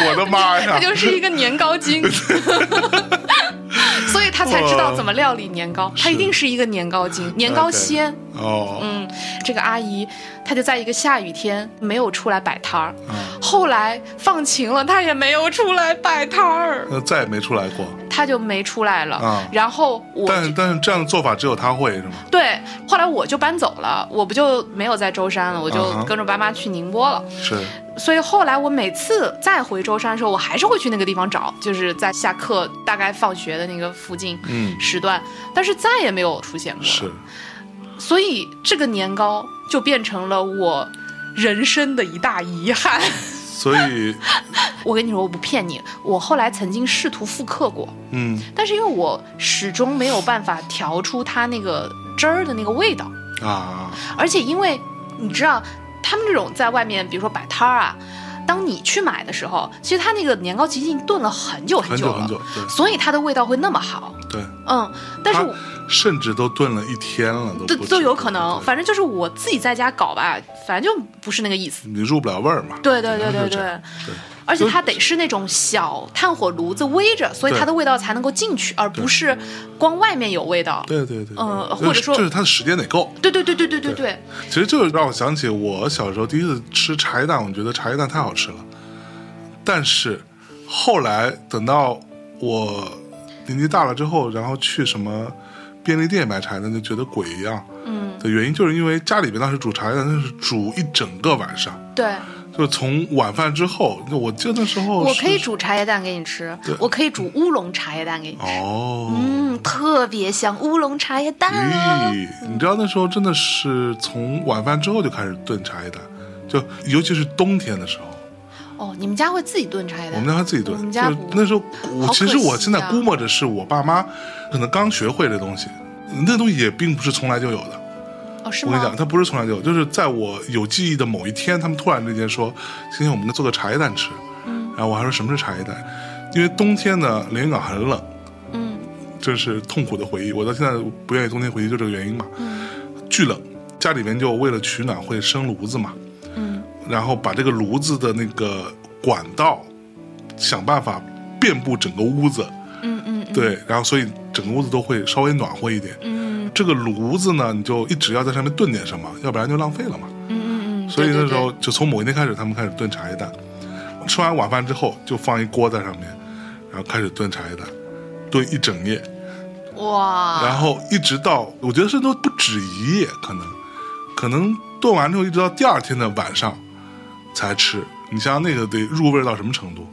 我的妈呀！她就是一个年糕精，所以他才知道怎么料理年糕。他一定是一个年糕精，年糕仙。哦，嗯，这个阿姨她就在一个下雨天没有出来摆摊儿，嗯后来放晴了，她也没有出来摆摊儿，那再也没出来过。她就没出来了。啊然后我但但是这样的做法只有她会是吗？对，后来我就搬走了，我不就没有在舟山了，我就跟着爸妈去宁波了。是，所以后来我每次再回舟山的时候，我还是会去那个地方找，就是在下课大概放学的那个附近嗯，时段，但是再也没有出现过。是，所以这个年糕就变成了我人生的一大遗憾。所以，我跟你说，我不骗你，我后来曾经试图复刻过，嗯但是因为我始终没有办法调出它那个汁儿的那个味道。啊，而且因为你知道，他们这种在外面，比如说摆摊儿啊，当你去买的时候，其实他那个年糕其实已经炖了很久久了，很久很久，对所以它的味道会那么好。对，嗯，但是我甚至都炖了一天了，都都都有可能，反正就是我自己在家搞吧，反正就不是那个意思。你入不了味儿嘛。对对对对对对，而且它得是那种小炭火炉子煨着，所以它的味道才能够进去，而不是光外面有味道。对对对，嗯对或者说就是它的时间得够。对对对对对对对，其实就是让我想起我小时候第一次吃茶叶蛋，我觉得茶叶蛋太好吃了。但是后来等到我年纪大了之后，然后去什么便利店买茶叶蛋，就觉得鬼一样。嗯，的原因就是因为家里边当时煮茶叶蛋，那是煮一整个晚上，对。就是从晚饭之后，就我记得那时候我可以煮茶叶蛋给你吃，我可以煮乌龙茶叶蛋给你吃。哦。嗯，特别香，乌龙茶叶蛋啊。咦，你知道那时候真的是从晚饭之后就开始炖茶叶蛋，就尤其是冬天的时候，哦，你们家会自己炖茶叶蛋？我们家会自己炖。我们家就那时候我好其实我现在估摸着是我爸妈可能刚学会这东西，那东西也并不是从来就有的。哦，是吗我跟你讲，？他不是从来就有，就是在我有记忆的某一天，他们突然之间说，今天我们做个茶叶蛋吃。嗯然后我还说什么是茶叶蛋，因为冬天呢连云港很冷，嗯这是痛苦的回忆。我到现在不愿意冬天回忆，就这个原因嘛。嗯巨冷，家里面就为了取暖会生炉子嘛，嗯然后把这个炉子的那个管道想办法遍布整个屋子，嗯嗯嗯对，然后所以整个屋子都会稍微暖和一点。嗯这个炉子呢，你就一直要在上面炖点什么，要不然就浪费了嘛。嗯嗯嗯，所以那时候就从某一天开始，他们开始炖茶叶蛋。吃完晚饭之后，就放一锅在上面，然后开始炖茶叶蛋，炖一整夜，哇，然后一直到我觉得是都不止一夜，可能可能炖完之后，一直到第二天的晚上才吃。你想想那个得入味到什么程度？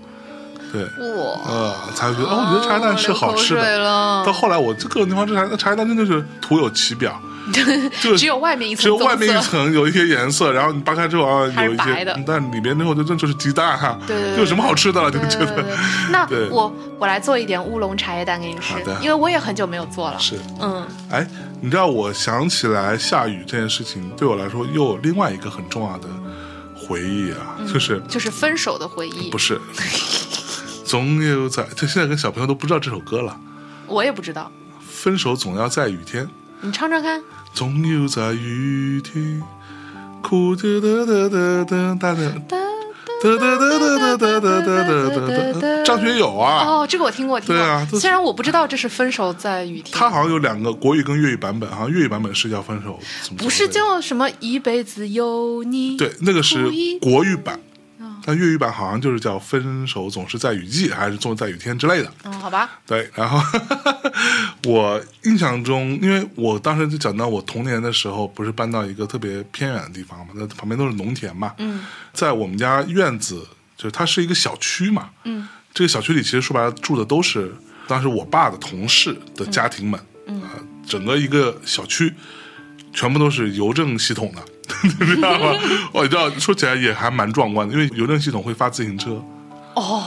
对，哇，呃，才会觉得哦，我觉得茶叶蛋是好吃的。了。到后来，我这个地方吃茶叶蛋，茶叶蛋真的是徒有其表，就只有外面一层只有外面一层有一些颜色，然后你扒开之后啊，有一些，但里面那后就真就是鸡蛋哈，对就有什么好吃的了，就觉得。那我我来做一点乌龙茶叶蛋给你吃，因为我也很久没有做了。是。嗯，哎，你知道我想起来下雨这件事情，对我来说又有另外一个很重要的回忆啊，就是就是分手的回忆。不，是，总有在，就现在跟小朋友都不知道这首歌了。我也不知道，分手总要在雨天，你唱唱看。总有在雨天，哭着的的的的哒的哒哒哒哒哒哒哒哒哒哒哒哒，张学友啊，哦，这个我听过，听过。对啊虽然我不知道这是《分手在雨天》，他好像有两个国语跟粤语版本，好像粤语版本是叫分手，不是叫什么一辈子有你？对，那个是国语版，哦但粤语版好像就是叫分手总是在雨季，还是总是在雨天之类的。嗯，好吧，对，然后 我印象中，因为我当时就讲到我童年的时候，不是搬到一个特别偏远的地方嘛，那旁边都是农田嘛。嗯，在我们家院子，就是它是一个小区嘛。嗯，这个小区里其实说白了住的都是当时我爸的同事的家庭们。嗯啊、整个一个小区全部都是邮政系统的。你知道吗？哦，你知道，说起来也还蛮壮观的，因为邮政系统会发自行车。哦，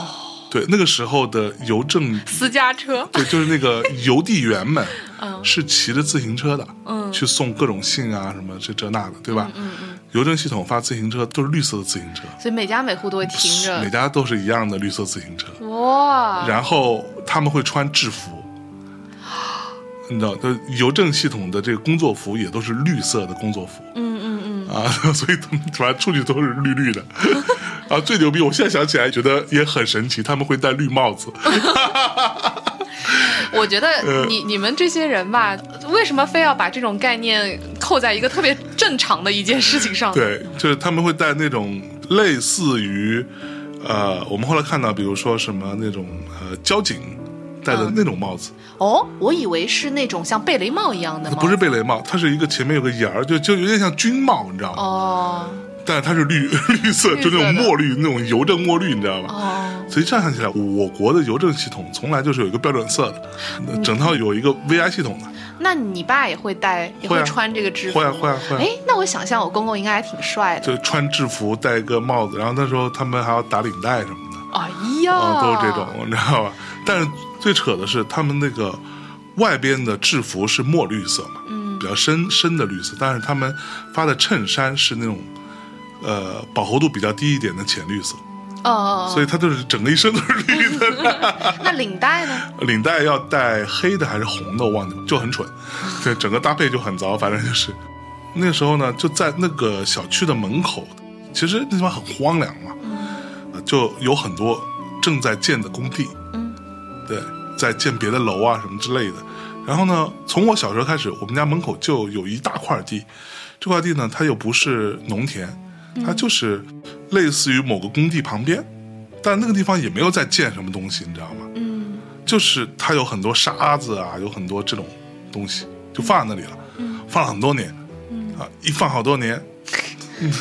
对，那个时候的邮政私家车，对，就是那个邮递员们，嗯是骑着自行车的，嗯去送各种信啊，什么这这那的，对吧？嗯嗯，邮政系统发自行车都是绿色的自行车，所以每家每户都会停着每。家都是一样的绿色自行车，哇，然后他们会穿制服。你知道，就邮政系统的这个工作服也都是绿色的工作服嗯，啊，所以他们反正出去都是绿绿的。啊，最牛逼！我现在想起来觉得也很神奇，他们会戴绿帽子。我觉呃得你你们这些人吧，为什么非要把这种概念扣在一个特别正常的一件事情上？，对，就是他们会戴那种类似于，呃，我们后来看到，比如说什么那种呃交警戴的那种帽子，哦，我以为是那种像贝雷帽一样的帽，不是贝雷帽，它是一个前面有个檐儿，就就有点像军帽，你知道吗？哦但是它是绿 绿色，就那种墨绿，那种邮政墨绿，你知道吧？哦，所以这样想起来，我国的邮政系统从来就是有一个标准色的，整套有一个 VI 系统的，那你爸也会戴，也会啊穿这个制服？会啊会啊会啊哎，那我想象我公公应该还挺帅的。就穿制服戴一个帽子，然后那时候他们还要打领带什么的。哎呀，啊，都是这种，你知道吧？但是最扯的是，他们那个外边的制服是墨绿色嘛，嗯，比较深深的绿色，但是他们发的衬衫是那种呃饱和度比较低一点的浅绿色，哦所以他就是整个一身都是绿的。那领带呢？领带要带黑的还是红的，我忘记了，就很蠢，对，整个搭配就很糟，反正就是那个时候呢，就在那个小区的门口，其实那地方很荒凉嘛，呃就有很多正在建的工地，嗯，对，在建别的楼啊什么之类的。然后呢，从我小时候开始，我们家门口就有一大块地，这块地呢，它又不是农田，它就是类似于某个工地旁边，但那个地方也没有在建什么东西，你知道吗？嗯。就是它有很多沙子啊，有很多这种东西，就放在那里了，放了很多年，啊，一放好多年，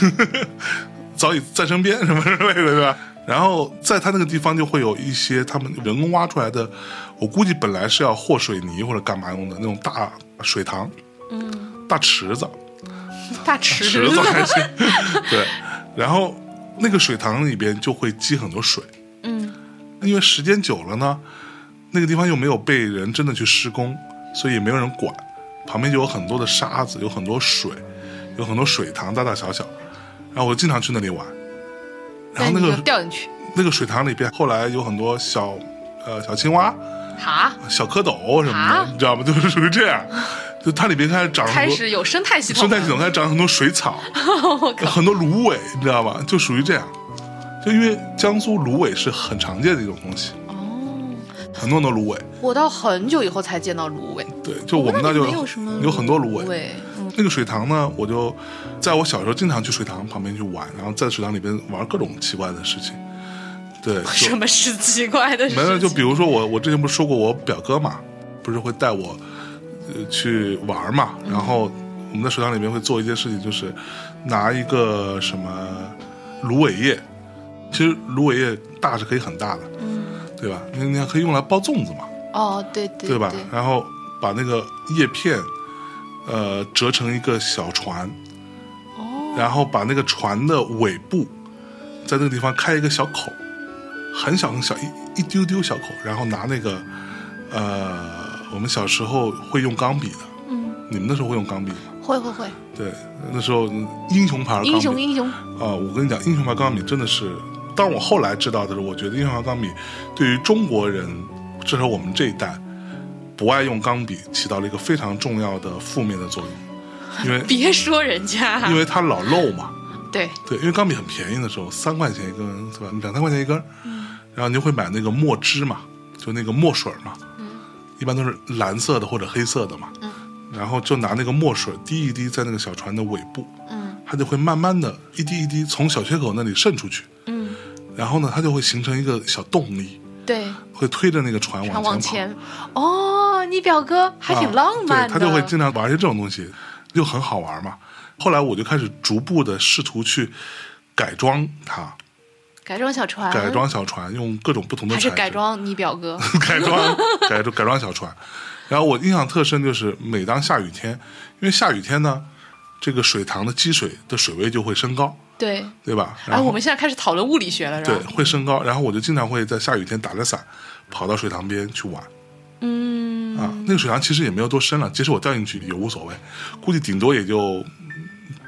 早已在身边什么之类的，对吧？然后在它那个地方就会有一些他们人工挖出来的，我估计本来是要和水泥或者干嘛用的那种大水塘、嗯，大池子，大池池子还行，对。然后那个水塘里边就会积很多水，嗯。因为时间久了呢，那个地方又没有被人真的去施工，所以也没有人管，旁边就有很多的沙子，有很多水，有很多水塘，大大小小。然后我经常去那里玩，然后那个掉进去，那个水塘里边，后来有很多小呃小青蛙、啊，小蝌蚪什么啊的，你知道吗？就是属于这样，就它里边开始长开始有生态系统，生态系统，开始长很多水草，很多芦苇，你知道吧？就属于这样。就因为江苏芦苇是很常见的一种东西，哦，很多很多芦苇。我到很久以后才见到芦苇，对，就我们那就没有什么有很多芦苇。那个水塘呢，我就在我小时候经常去水塘旁边去玩，然后在水塘里边玩各种奇怪的事情。对，什么是奇怪的事情？没有，就比如说我，我之前不是说过我表哥嘛，不是会带我呃去玩嘛，然后我们在水塘里面会做一件事情，就是拿一个什么芦苇叶，其实芦苇叶大是可以很大的，嗯，对吧？你你还可以用来包粽子嘛，哦，对对对吧？然后把那个叶片，呃，折成一个小船，哦，然后把那个船的尾部，在那个地方开一个小口，很小很小一一丢丢小口，然后拿那个，呃，我们小时候会用钢笔的，嗯，你们那时候会用钢笔吗？会会会，对，那时候嗯英雄牌的钢笔。英雄英雄，啊、我跟你讲，英雄牌钢笔真的是，当我后来知道的时候，我觉得英雄牌钢笔对于中国人，至少我们这一代不爱用钢笔，起到了一个非常重要的负面的作用，因为别说人家，因为它老漏嘛，对，对，因为钢笔很便宜的时候，三块钱一根是吧？两三块钱一根儿，然后你就会买那个墨汁嘛，就那个墨水嘛，一般都是蓝色的或者黑色的嘛，然后就拿那个墨水滴一滴在那个小船的尾部，嗯。它就会慢慢的一滴一滴从小缺口那里渗出去，嗯，然后呢，它就会形成一个小动力，对，会推着那个船往前往前。哦，你表哥还挺浪漫的。啊，他就会经常玩一些这种东西，就很好玩嘛。后来我就开始逐步的试图去改装它，改装小船，改装小船，用各种不同的材质还是改装你表哥？改装改装改装小船。然后我印象特深就是，每当下雨天，因为下雨天呢，这个水塘的积水的水位就会升高，对，对吧？然哎，后我们现在开始讨论物理学了，是对？会升高，然后我就经常会在下雨天打着伞跑到水塘边去玩。嗯，啊，那个水塘其实也没有多深了，即使我掉进去也无所谓，估计顶多也就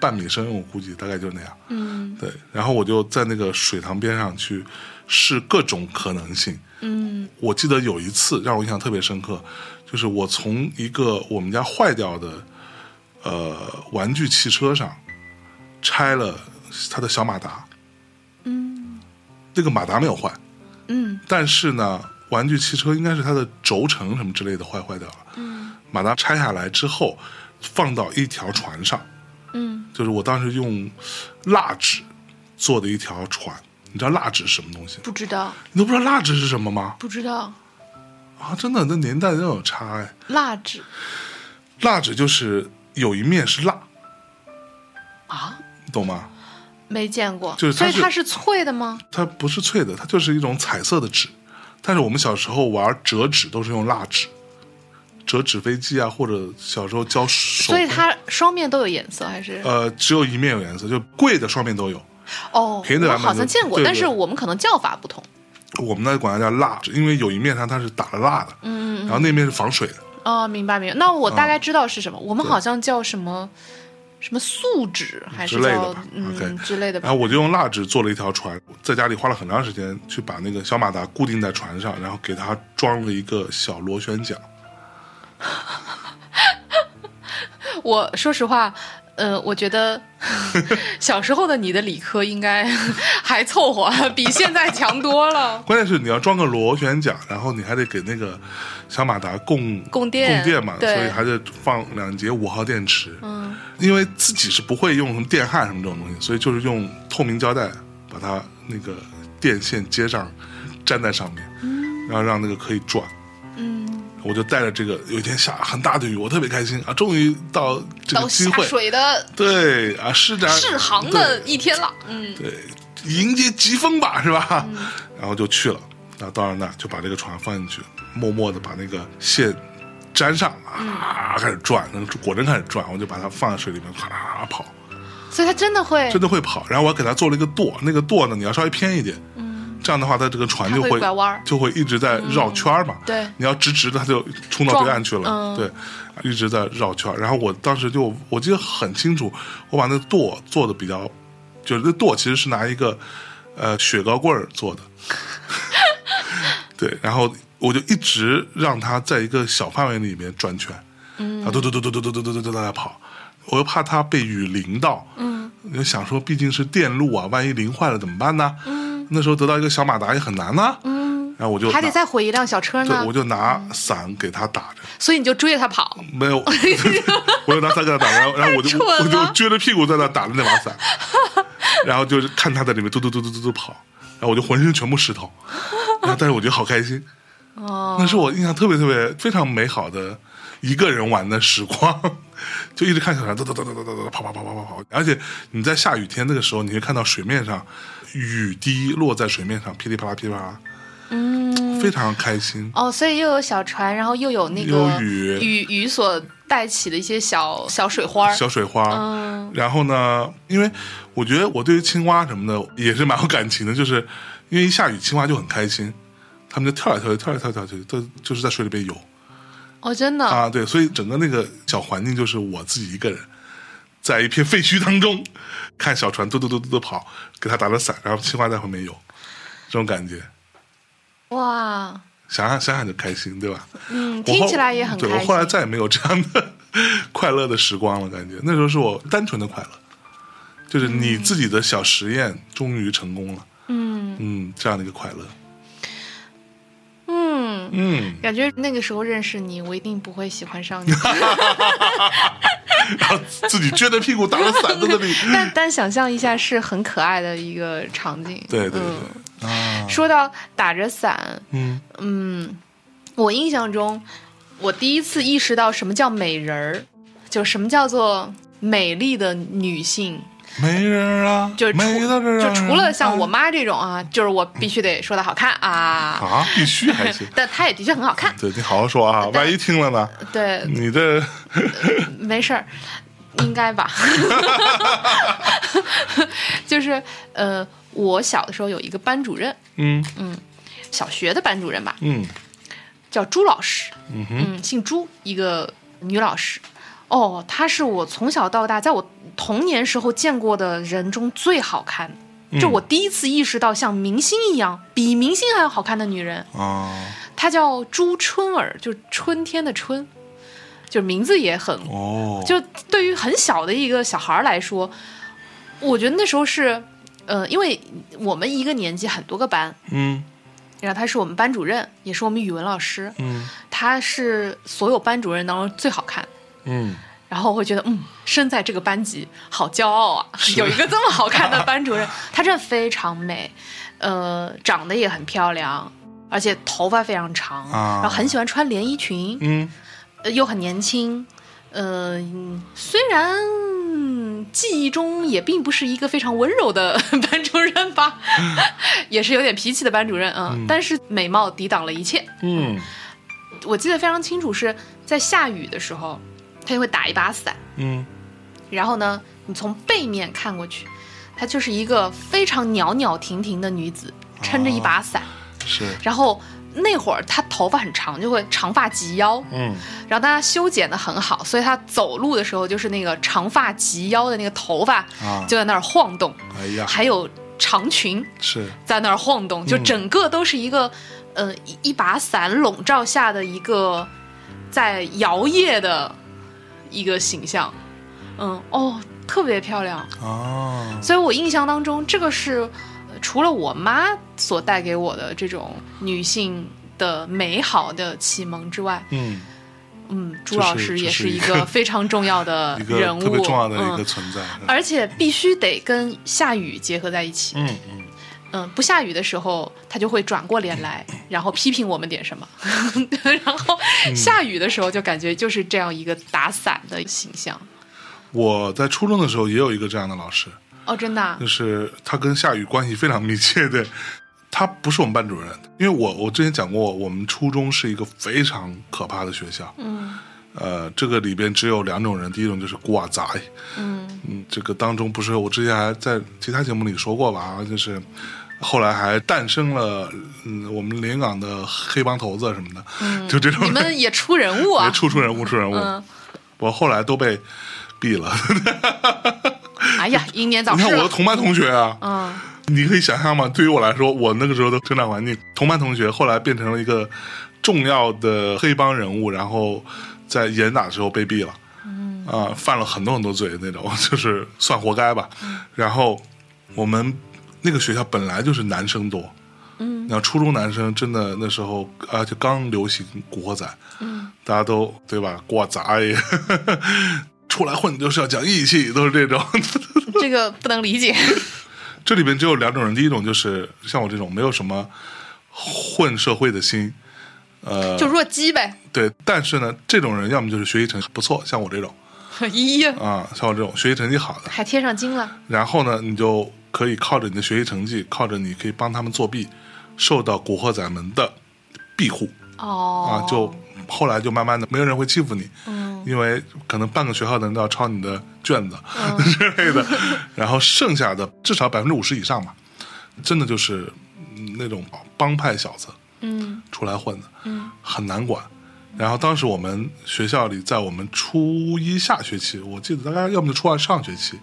半米深，我估计大概就那样。嗯对，然后我就在那个水塘边上去试各种可能性。嗯我记得有一次让我印象特别深刻，就是我从一个我们家坏掉的呃玩具汽车上拆了它的小马达，嗯那个马达没有坏，嗯但是呢，玩具汽车应该是它的轴承什么之类的坏坏掉了。嗯马达拆下来之后，放到一条船上，嗯，就是我当时用蜡纸做的一条船。你知道蜡纸是什么东西？不知道你都不知道蜡纸是什么吗？不知道，啊，真的，那年代真有差哎。蜡纸蜡纸就是有一面是蜡，啊，你懂吗？没见过，就是是所以它是脆的吗？它不是脆的，它就是一种彩色的纸。但是我们小时候玩折纸都是用蜡纸，折纸飞机啊，或者小时候教手。所以它双面都有颜色还是？呃，只有一面有颜色，就贵的双面都有。哦，我便宜的好像见过，对对但是我们可能叫法不同。我们那管它叫蜡纸，因为有一面它它是打了蜡的，嗯，然后那面是防水的。哦，明白明白。那我大嗯概知道是什么，我们好像叫什么什么素纸还是叫之类的吧嗯之类的吧然后我就用蜡纸做了一条船，在家里花了很长时间去把那个小马达固定在船上，然后给它装了一个小螺旋桨。我说实话，呃，我觉得 小时候的你的理科应该 还凑合，比现在强多了。关键是你要装个螺旋桨，然后你还得给那个小马达供供电供电嘛，对所以还得放两节五号电池。嗯，因为自己是不会用什么电焊什么这种东西，所以就是用透明胶带把它那个电线接上，粘在上面，然后让那个可以转。嗯，我就带着这个，有一天下很大的雨，我特别开心啊，终于到这个机会，水的对啊，施展试航的一天了。嗯，对，迎接疾风吧，是吧？然后就去了，然后到了那儿就把这个船放进去，默默的把那个线粘上啊，开始转，那个果真开始转，我就把它放在水里面，哗啦啦跑。所以它真的会真的会跑。然后我还给它做了一个舵，那个舵呢，你要稍微偏一点，嗯，这样的话，它这个船就它会拐弯儿就会一直在绕圈儿嘛。对你要直直的，它就冲到对岸去了。嗯对，一直在绕圈儿。然后我当时就我记得很清楚，我把那个舵做的比较，就是那舵其实是拿一个呃雪糕棍儿做的。对，然后我就一直让它在一个小范围里面转圈，嗯，啊，嘟嘟嘟嘟嘟嘟嘟嘟嘟嘟在跑，我又怕它被雨淋到，嗯，我就想说毕竟是电路啊，万一淋坏了怎么办呢？嗯，那时候得到一个小马达也很难呐，嗯，然后我就还得再毁一辆小车呢。对，呢我，就拿伞给他打着，所以你就追着他跑。没有，我就拿伞给他打，然后然后我就我就撅着屁股在那打着那把伞，然后就是看他在里面嘟嘟嘟嘟嘟嘟跑，然后我就浑身全部湿透，然后但是我觉得好开心，哦，那是我印象特别特别非常美好的一个人玩的时光，就一直看小船，哒哒哒哒哒哒哒跑跑跑跑跑跑，而且你在下雨天那个时候，你会看到水面上雨滴落在水面上，噼里啪啦噼里啪啦，嗯，非常开心。哦，所以又有小船，然后又有那个有雨。雨雨所带起的一些小小水花。小水花，嗯。然后呢，因为我觉得我对于青蛙什么的也是蛮有感情的，就是因为一下雨，青蛙就很开心，它们就跳来跳去，跳来跳跳去，都就是在水里边游。哦，真的，啊，对，所以整个那个小环境就是我自己一个人，在一片废墟当中，看小船嘟嘟嘟嘟嘟跑，给他打了伞，然后青蛙在后面游，这种感觉，哇，想想想想就开心，对吧？嗯，听起来也很开心。对我后来再也没有这样的 快乐的时光了，感觉。那时候是我单纯的快乐，就是你自己的小实验终于成功了，嗯。嗯，这样的一个快乐，嗯，嗯，感觉那个时候认识你，我一定不会喜欢上你。然后自己撅着屁股打着伞在那里，但但想象一下，是很可爱的一个场景。对对嗯。对，啊，说到打着伞，嗯。嗯，我印象中，我第一次意识到什么叫美人儿，就什么叫做美丽的女性，没人啊，就是除美的人就除了像我妈妈这种啊，就是我必须得说她好看啊，啊，必须还行。但她也的确很好看，对你好好说啊，万一听了呢？对，你这 没事儿，应该吧。就是呃，我小的时候有一个班主任，嗯。嗯小学的班主任吧，嗯。叫朱老师，嗯哼。嗯，姓朱，一个女老师。哦，她是我从小到大，在我童年时候见过的人中最好看。就我第一次意识到，像明星一样，比明星还要好看的女人，哦。她叫朱春儿，就是春天的春，就名字也很哦，就对于很小的一个小孩来说，我觉得那时候是，呃，因为我们一个年级很多个班，嗯。然后她是我们班主任，也是我们语文老师，嗯。他是所有班主任当中最好看。嗯。然后我会觉得，嗯，身在这个班级好骄傲啊，有一个这么好看的班主任，她真的非常美，呃，长得也很漂亮，而且头发非常长，啊。然后很喜欢穿连衣裙，嗯。呃又很年轻，呃，嗯虽然记忆中也并不是一个非常温柔的 班主任吧，也是有点脾气的班主任啊、嗯。但是美貌抵挡了一切。嗯。我记得非常清楚，是在下雨的时候，他就会打一把伞，嗯。然后呢，你从背面看过去，她就是一个非常袅袅婷婷的女子，撑着一把伞，是。然后。那会儿她头发很长，就会长发及腰，嗯。然后她修剪的很好，所以她走路的时候就是那个长发及腰的那个头发啊。就在那儿晃动，哎呀。还有长裙是。在那儿晃动，就整个都是一个、呃一一把伞笼罩下的一个在摇曳的一个形象，嗯哦，特别漂亮。哦。所以我印象当中，这个是呃除了我妈所带给我的这种女性的美好的启蒙之外，嗯。嗯，朱老师也是一个 非常重要的人物，特别重要的一个嗯，存在。而且必须得跟夏雨结合在一起。嗯嗯嗯，不下雨的时候，他就会转过脸来，然后批评我们点什么，然后嗯下雨的时候就感觉就是这样一个打伞的形象。我在初中的时候也有一个这样的老师，哦，真的啊、就是他跟下雨关系非常密切的。他不是我们班主任，因为我我之前讲过，我们初中是一个非常可怕的学校。嗯呃，这个里边只有两种人，第一种就是古惑仔，嗯嗯，这个当中不是我之前还在其他节目里说过吧，就是后来还诞生了，嗯，我们连云港的黑帮头子什么的，嗯，就这种人你们也出人物啊也？出出人物出人物，嗯，我后来都被毙了。哎呀，英年早你逝你。看我的同班同学啊，嗯你可以想象吗？对于我来说，我那个时候的成长环境，同班同学后来变成了一个重要的黑帮人物，然后在严打的时候被毙了，嗯啊、犯了很多很多罪那种，就是算活该吧。然后我们那个学校本来就是男生多，嗯然后初中男生真的那时候，啊，就刚流行古惑仔，嗯大家都对吧？古惑仔出来混就是要讲义气，都是这种。这个不能理解。这里边只有两种人，第一种就是像我这种没有什么混社会的心，呃，就弱鸡呗。对，但是呢，这种人要么就是学习成绩不错，像我这种 咦，啊，像我这种学习成绩好的，还贴上金了。然后呢，你就可以靠着你的学习成绩，靠着你可以帮他们作弊，受到古惑仔们的庇护。哦。啊，，就后来就慢慢的没有人会欺负你，嗯。因为可能半个学校的人都要抄你的卷子、嗯。之类的，然后剩下的至少百分之五十以上吧，真的就是嗯那种帮派小子嗯。出来混的，嗯。很难管。然后当时我们学校里，在我们初一下学期，我记得大概要么就初二上学期，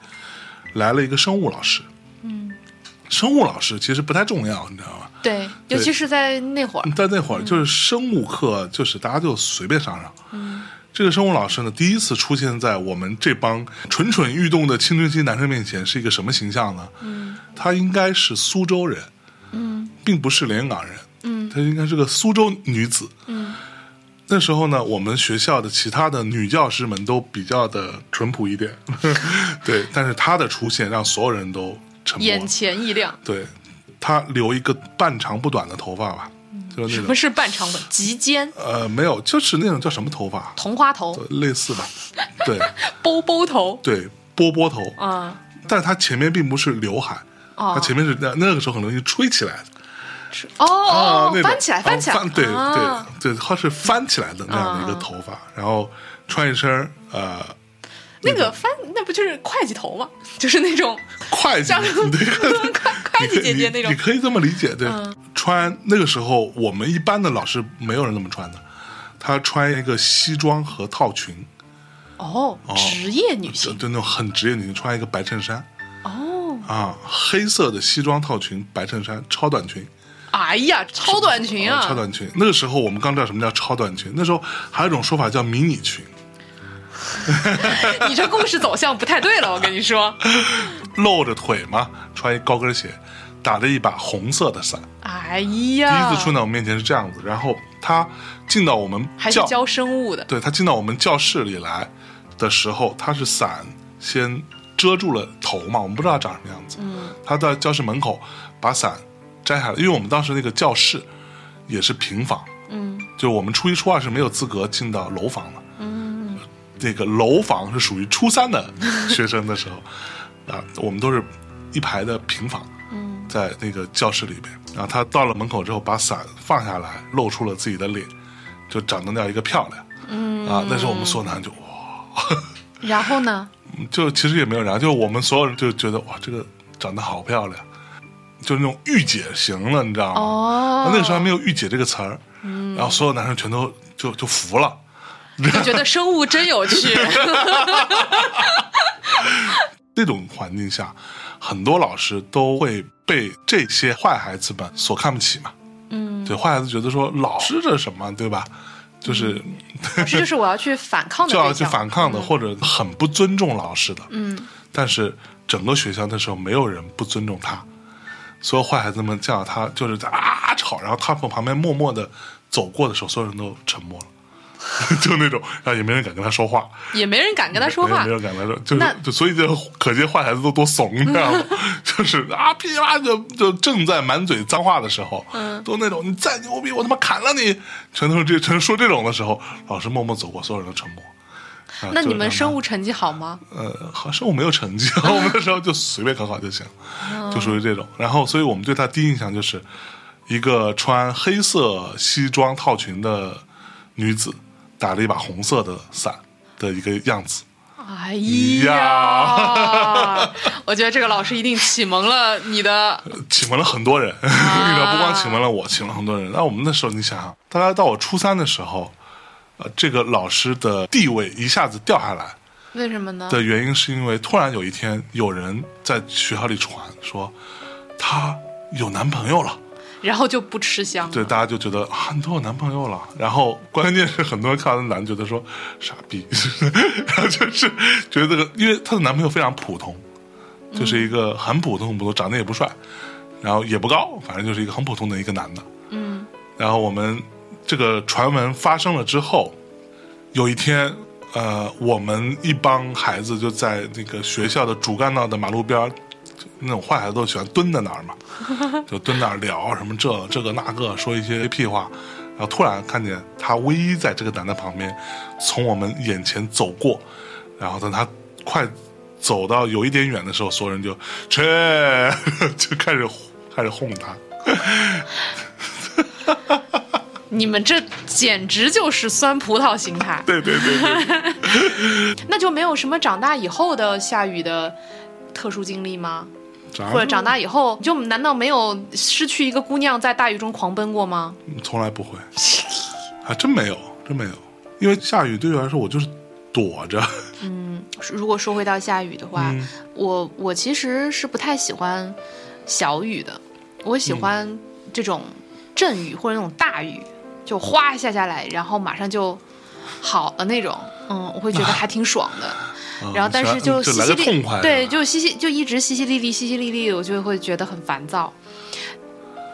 来了一个生物老师。嗯，生物老师其实不太重要，你知道吗？对，尤其是在那会儿。在那会儿，就是生物课，就是大家就随便上上。嗯这个生物老师呢，第一次出现在我们这帮蠢蠢欲动的青春期男生面前，是一个什么形象呢？嗯，他应该是苏州人，嗯，并不是连云港人，嗯，他应该是个苏州女子，嗯。那时候呢，我们学校的其他的女教师们都比较的淳朴一点，对，但是她的出现让所有人都沉默。眼。前一亮。对，他留一个半长不短的头发吧，就是那种。什么是半长的及肩、呃，没有，就是那种叫什么头发，同花头、类似吧，对。波波头。对，波波头，啊？但是他前面并不是刘海，哦。它前面是那那个时候很容易吹起来的。哦啊哦，那种。翻起来，翻起来，啊翻对啊。对对，他是翻起来的那样的一个头发，然后穿一身呃那个翻，那不就是会计头吗？就是那种会计，像你这个 会计姐姐那种。你可以这么理解，对，嗯。穿那个时候我们一般的老师没有人这么穿的，他穿一个西装和套裙，哦，职业女性。就就那种很职业女性，穿一个白衬衫。哦，啊，黑色的西装套裙、白衬衫、超短裙。哎呀，超短裙啊，超短裙。那个时候我们刚知道什么叫超短裙，那时候还有一种说法叫迷你裙，你这故事走向不太对了，我跟你说。露着腿嘛，穿一高跟鞋，打着一把红色的伞。哎呀第，一次出现在我们面前是这样子，然后他进到我们教，还是教生物的，对他进到我们教室里来的时候，他是伞先遮住了头嘛，我们不知道他长什么样子。嗯，他在教室门口把伞摘下来，因为我们当时那个教室也是平房，嗯，就我们初一初二是没有资格进到楼房的，嗯，那个楼房是属于初三的学生的时候，啊，我们都是一排的平房，嗯，在那个教室里边，然后他到了门口之后，把伞放下来，露出了自己的脸，就长得那样一个漂亮，嗯，啊，那时候我们所有男就哇，然后呢？就其实也没有然后，就我们所有人就觉得哇，这个长得好漂亮，就是那种御姐型了，你知道吗？哦，那个时候还没有“御姐”这个词儿，然后所有男生全都就就服了。就觉得生物真有趣。那种环境下，很多老师都会被这些坏孩子们所看不起嘛。嗯，对，坏孩子觉得说老师这是什么，对吧？就是、老师就是我要去反抗的 就要去。反抗的，或者很不尊重老师的。嗯，但是整个学校那时候没有人不尊重他，所有坏孩子们见到他就是在啊吵，然后他从旁边默默的走过的时候，所有人都沉默了。就那种，然后也没人敢跟他说话，也没人敢跟他说话没。人敢跟他说，就是就所以就可见坏孩子都多怂，你知道吗？就是啊噼里啪啦就就正在满嘴脏话的时候，嗯，都那种你再牛逼，我他妈砍了你，全都是这全说这种的时候，老师默默走过，所有人都沉默。啊那你们生物成绩好吗？呃，好生物没有成绩，我们那时候就随便考考就行，就属于这种。然后，所以我们对他第一印象就是一个穿黑色西装套裙的女子，打了一把红色的伞的一个样子。哎呀呀，我觉得这个老师一定启蒙了你的。启蒙了很多人，你知道，不光启蒙了我，启蒙了很多人。那我们那时候，你想想，大概到我初三的时候，呃，这个老师的地位一下子掉下来为什么呢？的原因，是因为突然有一天有人在学校里传说她有男朋友了。然后就不吃香。对，大家就觉得啊，你都有男朋友了。然后关键是很多人看到那男的觉得说傻逼，然后就是觉得这个，因为她的男朋友非常普通，就是一个很普通很普通，长得也不帅，然后也不高，反正就是一个很普通的一个男的。嗯，然后我们这个传闻发生了之后，有一天，呃，我们一帮孩子就在那个学校的主干道的马路边儿，就那种坏孩子都喜欢蹲在那儿嘛，就蹲那儿聊什么这这个那个，说一些屁话。然后突然看见他唯一在这个男的旁边，从我们眼前走过，然后等他快走到有一点远的时候，所有人就切 就开始开始哄他。你们这简直就是酸葡萄心态。对对对对，那就没有什么长大以后的下雨的特殊经历吗？长或者长大以后，就难道没有失去一个姑娘在大雨中狂奔过吗？从来不会，还真没有，真没有。因为下雨对我来说，我就是躲着。嗯如果说回到下雨的话，嗯我我其实是不太喜欢小雨的，我喜欢这种阵雨或者那种大雨，就哗下下来，然后马上就好了那种，嗯，我会觉得 还挺爽的。啊然后但是就淅淅沥，个痛快，对，就淅淅就一直淅淅沥沥淅淅沥沥，我就会觉得很烦躁。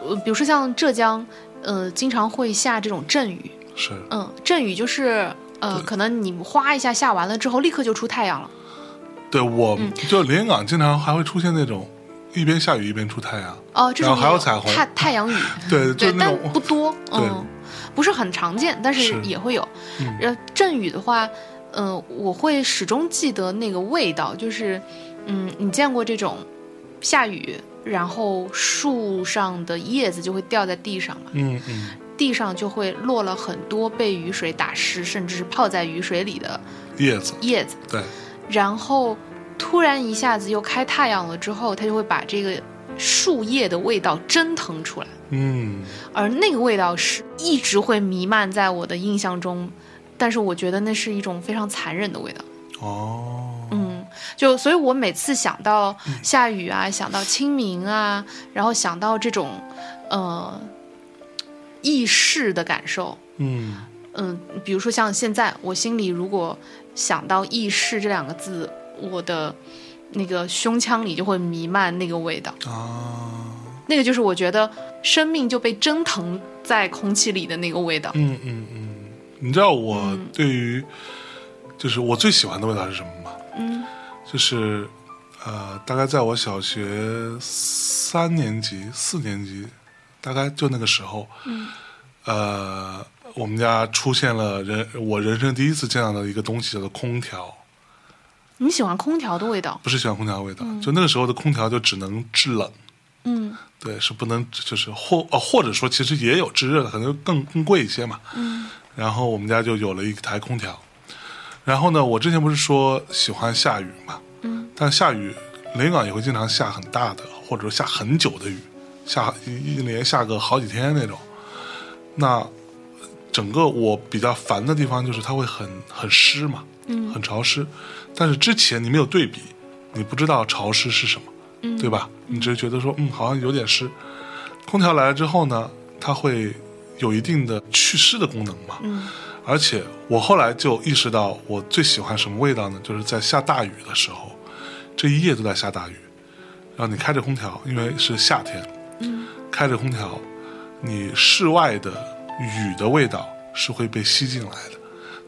呃，比如说像浙江，呃，经常会下这种阵雨，是嗯，阵雨就是呃，可能你哗一下下完了之后，立刻就出太阳了。对我嗯就连云港经常还会出现那种一边下雨一边出太阳，哦，这种还有彩虹太太阳雨，对，就对，但是那种不多，对嗯，不是很常见，但是是也会有。嗯呃，阵雨的话，嗯、我会始终记得那个味道，就是，嗯，你见过这种下雨，然后树上的叶子就会掉在地上嘛，嗯嗯。地上就会落了很多被雨水打湿，甚至是泡在雨水里的叶子，叶子，对，然后突然一下子又开太阳了之后，它就会把这个树叶的味道蒸腾出来。嗯。而那个味道是一直会弥漫在我的印象中，但是我觉得那是一种非常残忍的味道。哦，嗯，就所以，我每次想到下雨啊，想到清明啊，然后想到这种呃意识的感受，嗯。嗯，比如说像现在，我心里如果想到意识这两个字，我的那个胸腔里就会弥漫那个味道，哦，那个就是我觉得生命就被蒸腾在空气里的那个味道。嗯嗯嗯，你知道我嗯对于就是我最喜欢的味道是什么吗？嗯就是呃，大概在我小学三年级、四年级，大概就那个时候，嗯呃，我们家出现了人我人生第一次见到的一个东西，叫做空调。你喜欢空调的味道？不是喜欢空调的味道，就那个时候的空调就只能制冷，嗯对，是不能就是或呃或者说其实也有制热的，可能更更贵一些嘛。嗯然后我们家就有了一台空调。然后呢，我之前不是说喜欢下雨嘛，嗯但下雨，雷港也会经常下很大的，或者说下很久的雨，下一一连下个好几天那种。那整个我比较烦的地方就是它会很很湿嘛，嗯很潮湿。但是之前你没有对比，你不知道潮湿是什么，嗯，对吧？你只是觉得说，嗯，好像有点湿。空调来了之后呢，它会有一定的祛湿的功能嘛。嗯而且我后来就意识到，我最喜欢什么味道呢？就是在下大雨的时候，这一夜都在下大雨，然后你开着空调，因为是夏天，嗯开着空调，你室外的雨的味道是会被吸进来的，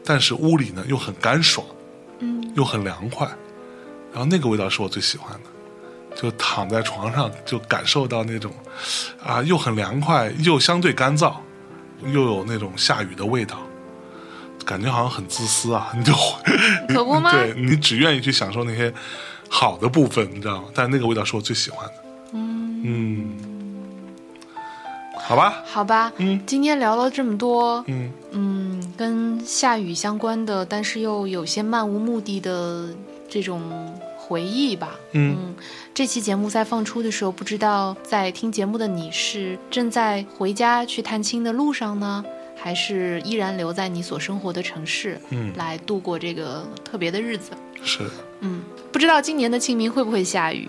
但是屋里呢又很干爽，嗯又很凉快，然后那个味道是我最喜欢的，就躺在床上就感受到那种啊又很凉快又相对干燥，又有那种下雨的味道，感觉好像很自私啊，你就可不吗？对你只愿意去享受那些好的部分，你知道吗？但那个味道是我最喜欢的。嗯，嗯，好吧，好吧，嗯。今天聊了这么多，嗯。嗯，跟下雨相关的，但是又有些漫无目的的这种回忆吧。嗯这期节目在放出的时候，不知道在听节目的你是正在回家去探亲的路上呢，还是依然留在你所生活的城市嗯，来度过这个特别的日子？是，嗯，不知道今年的清明会不会下雨？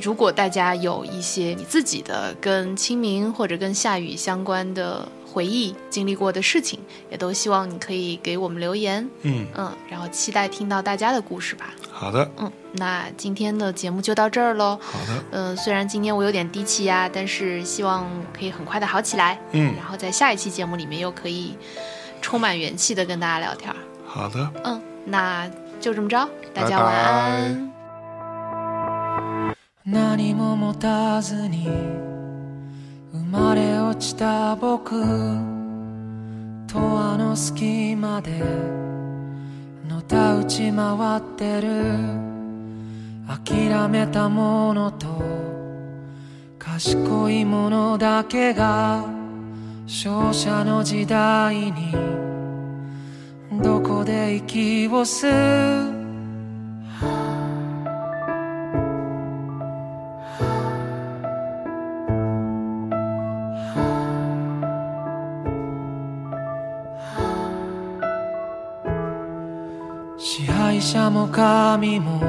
如果大家有一些你自己的跟清明或者跟下雨相关的回忆、经历过的事情，也都希望你可以给我们留言，嗯，嗯，然后期待听到大家的故事吧。好的，嗯，那今天的节目就到这儿喽。好的，嗯，虽然今天我有点低气压，但是希望可以很快的好起来，嗯，然后在下一期节目里面又可以充满元气的跟大家聊天儿。好的，嗯，那就这么着，大家拜拜晚安。何も持たずに 生まれ落ちた僕とあの隙間でのたうち回ってる。諦めたものと賢いものだけが勝者の時代にどこで息を吸う。支配者も神も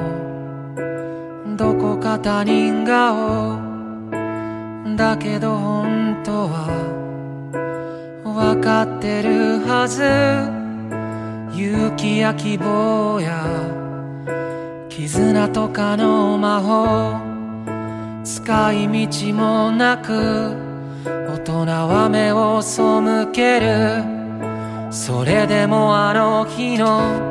どこか他人顔だけど本当は分かってるはず。勇気や希望や絆とかの魔法。使い道もなく大人は目を背ける。それでもあの日の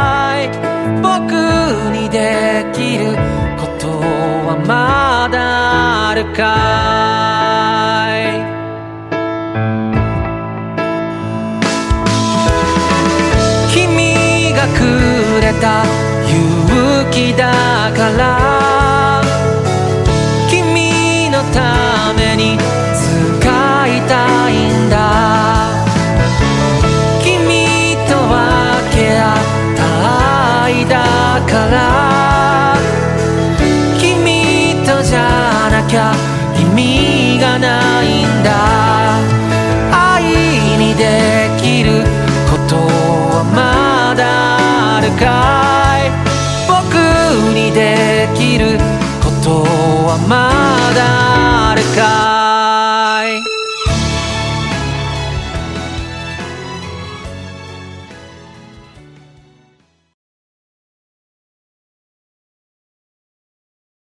できることはまだあるかい？君がくれた勇気だから。君のために使いたいんだ。君と分け合った愛だから。かい。僕にできることはまだあるか。い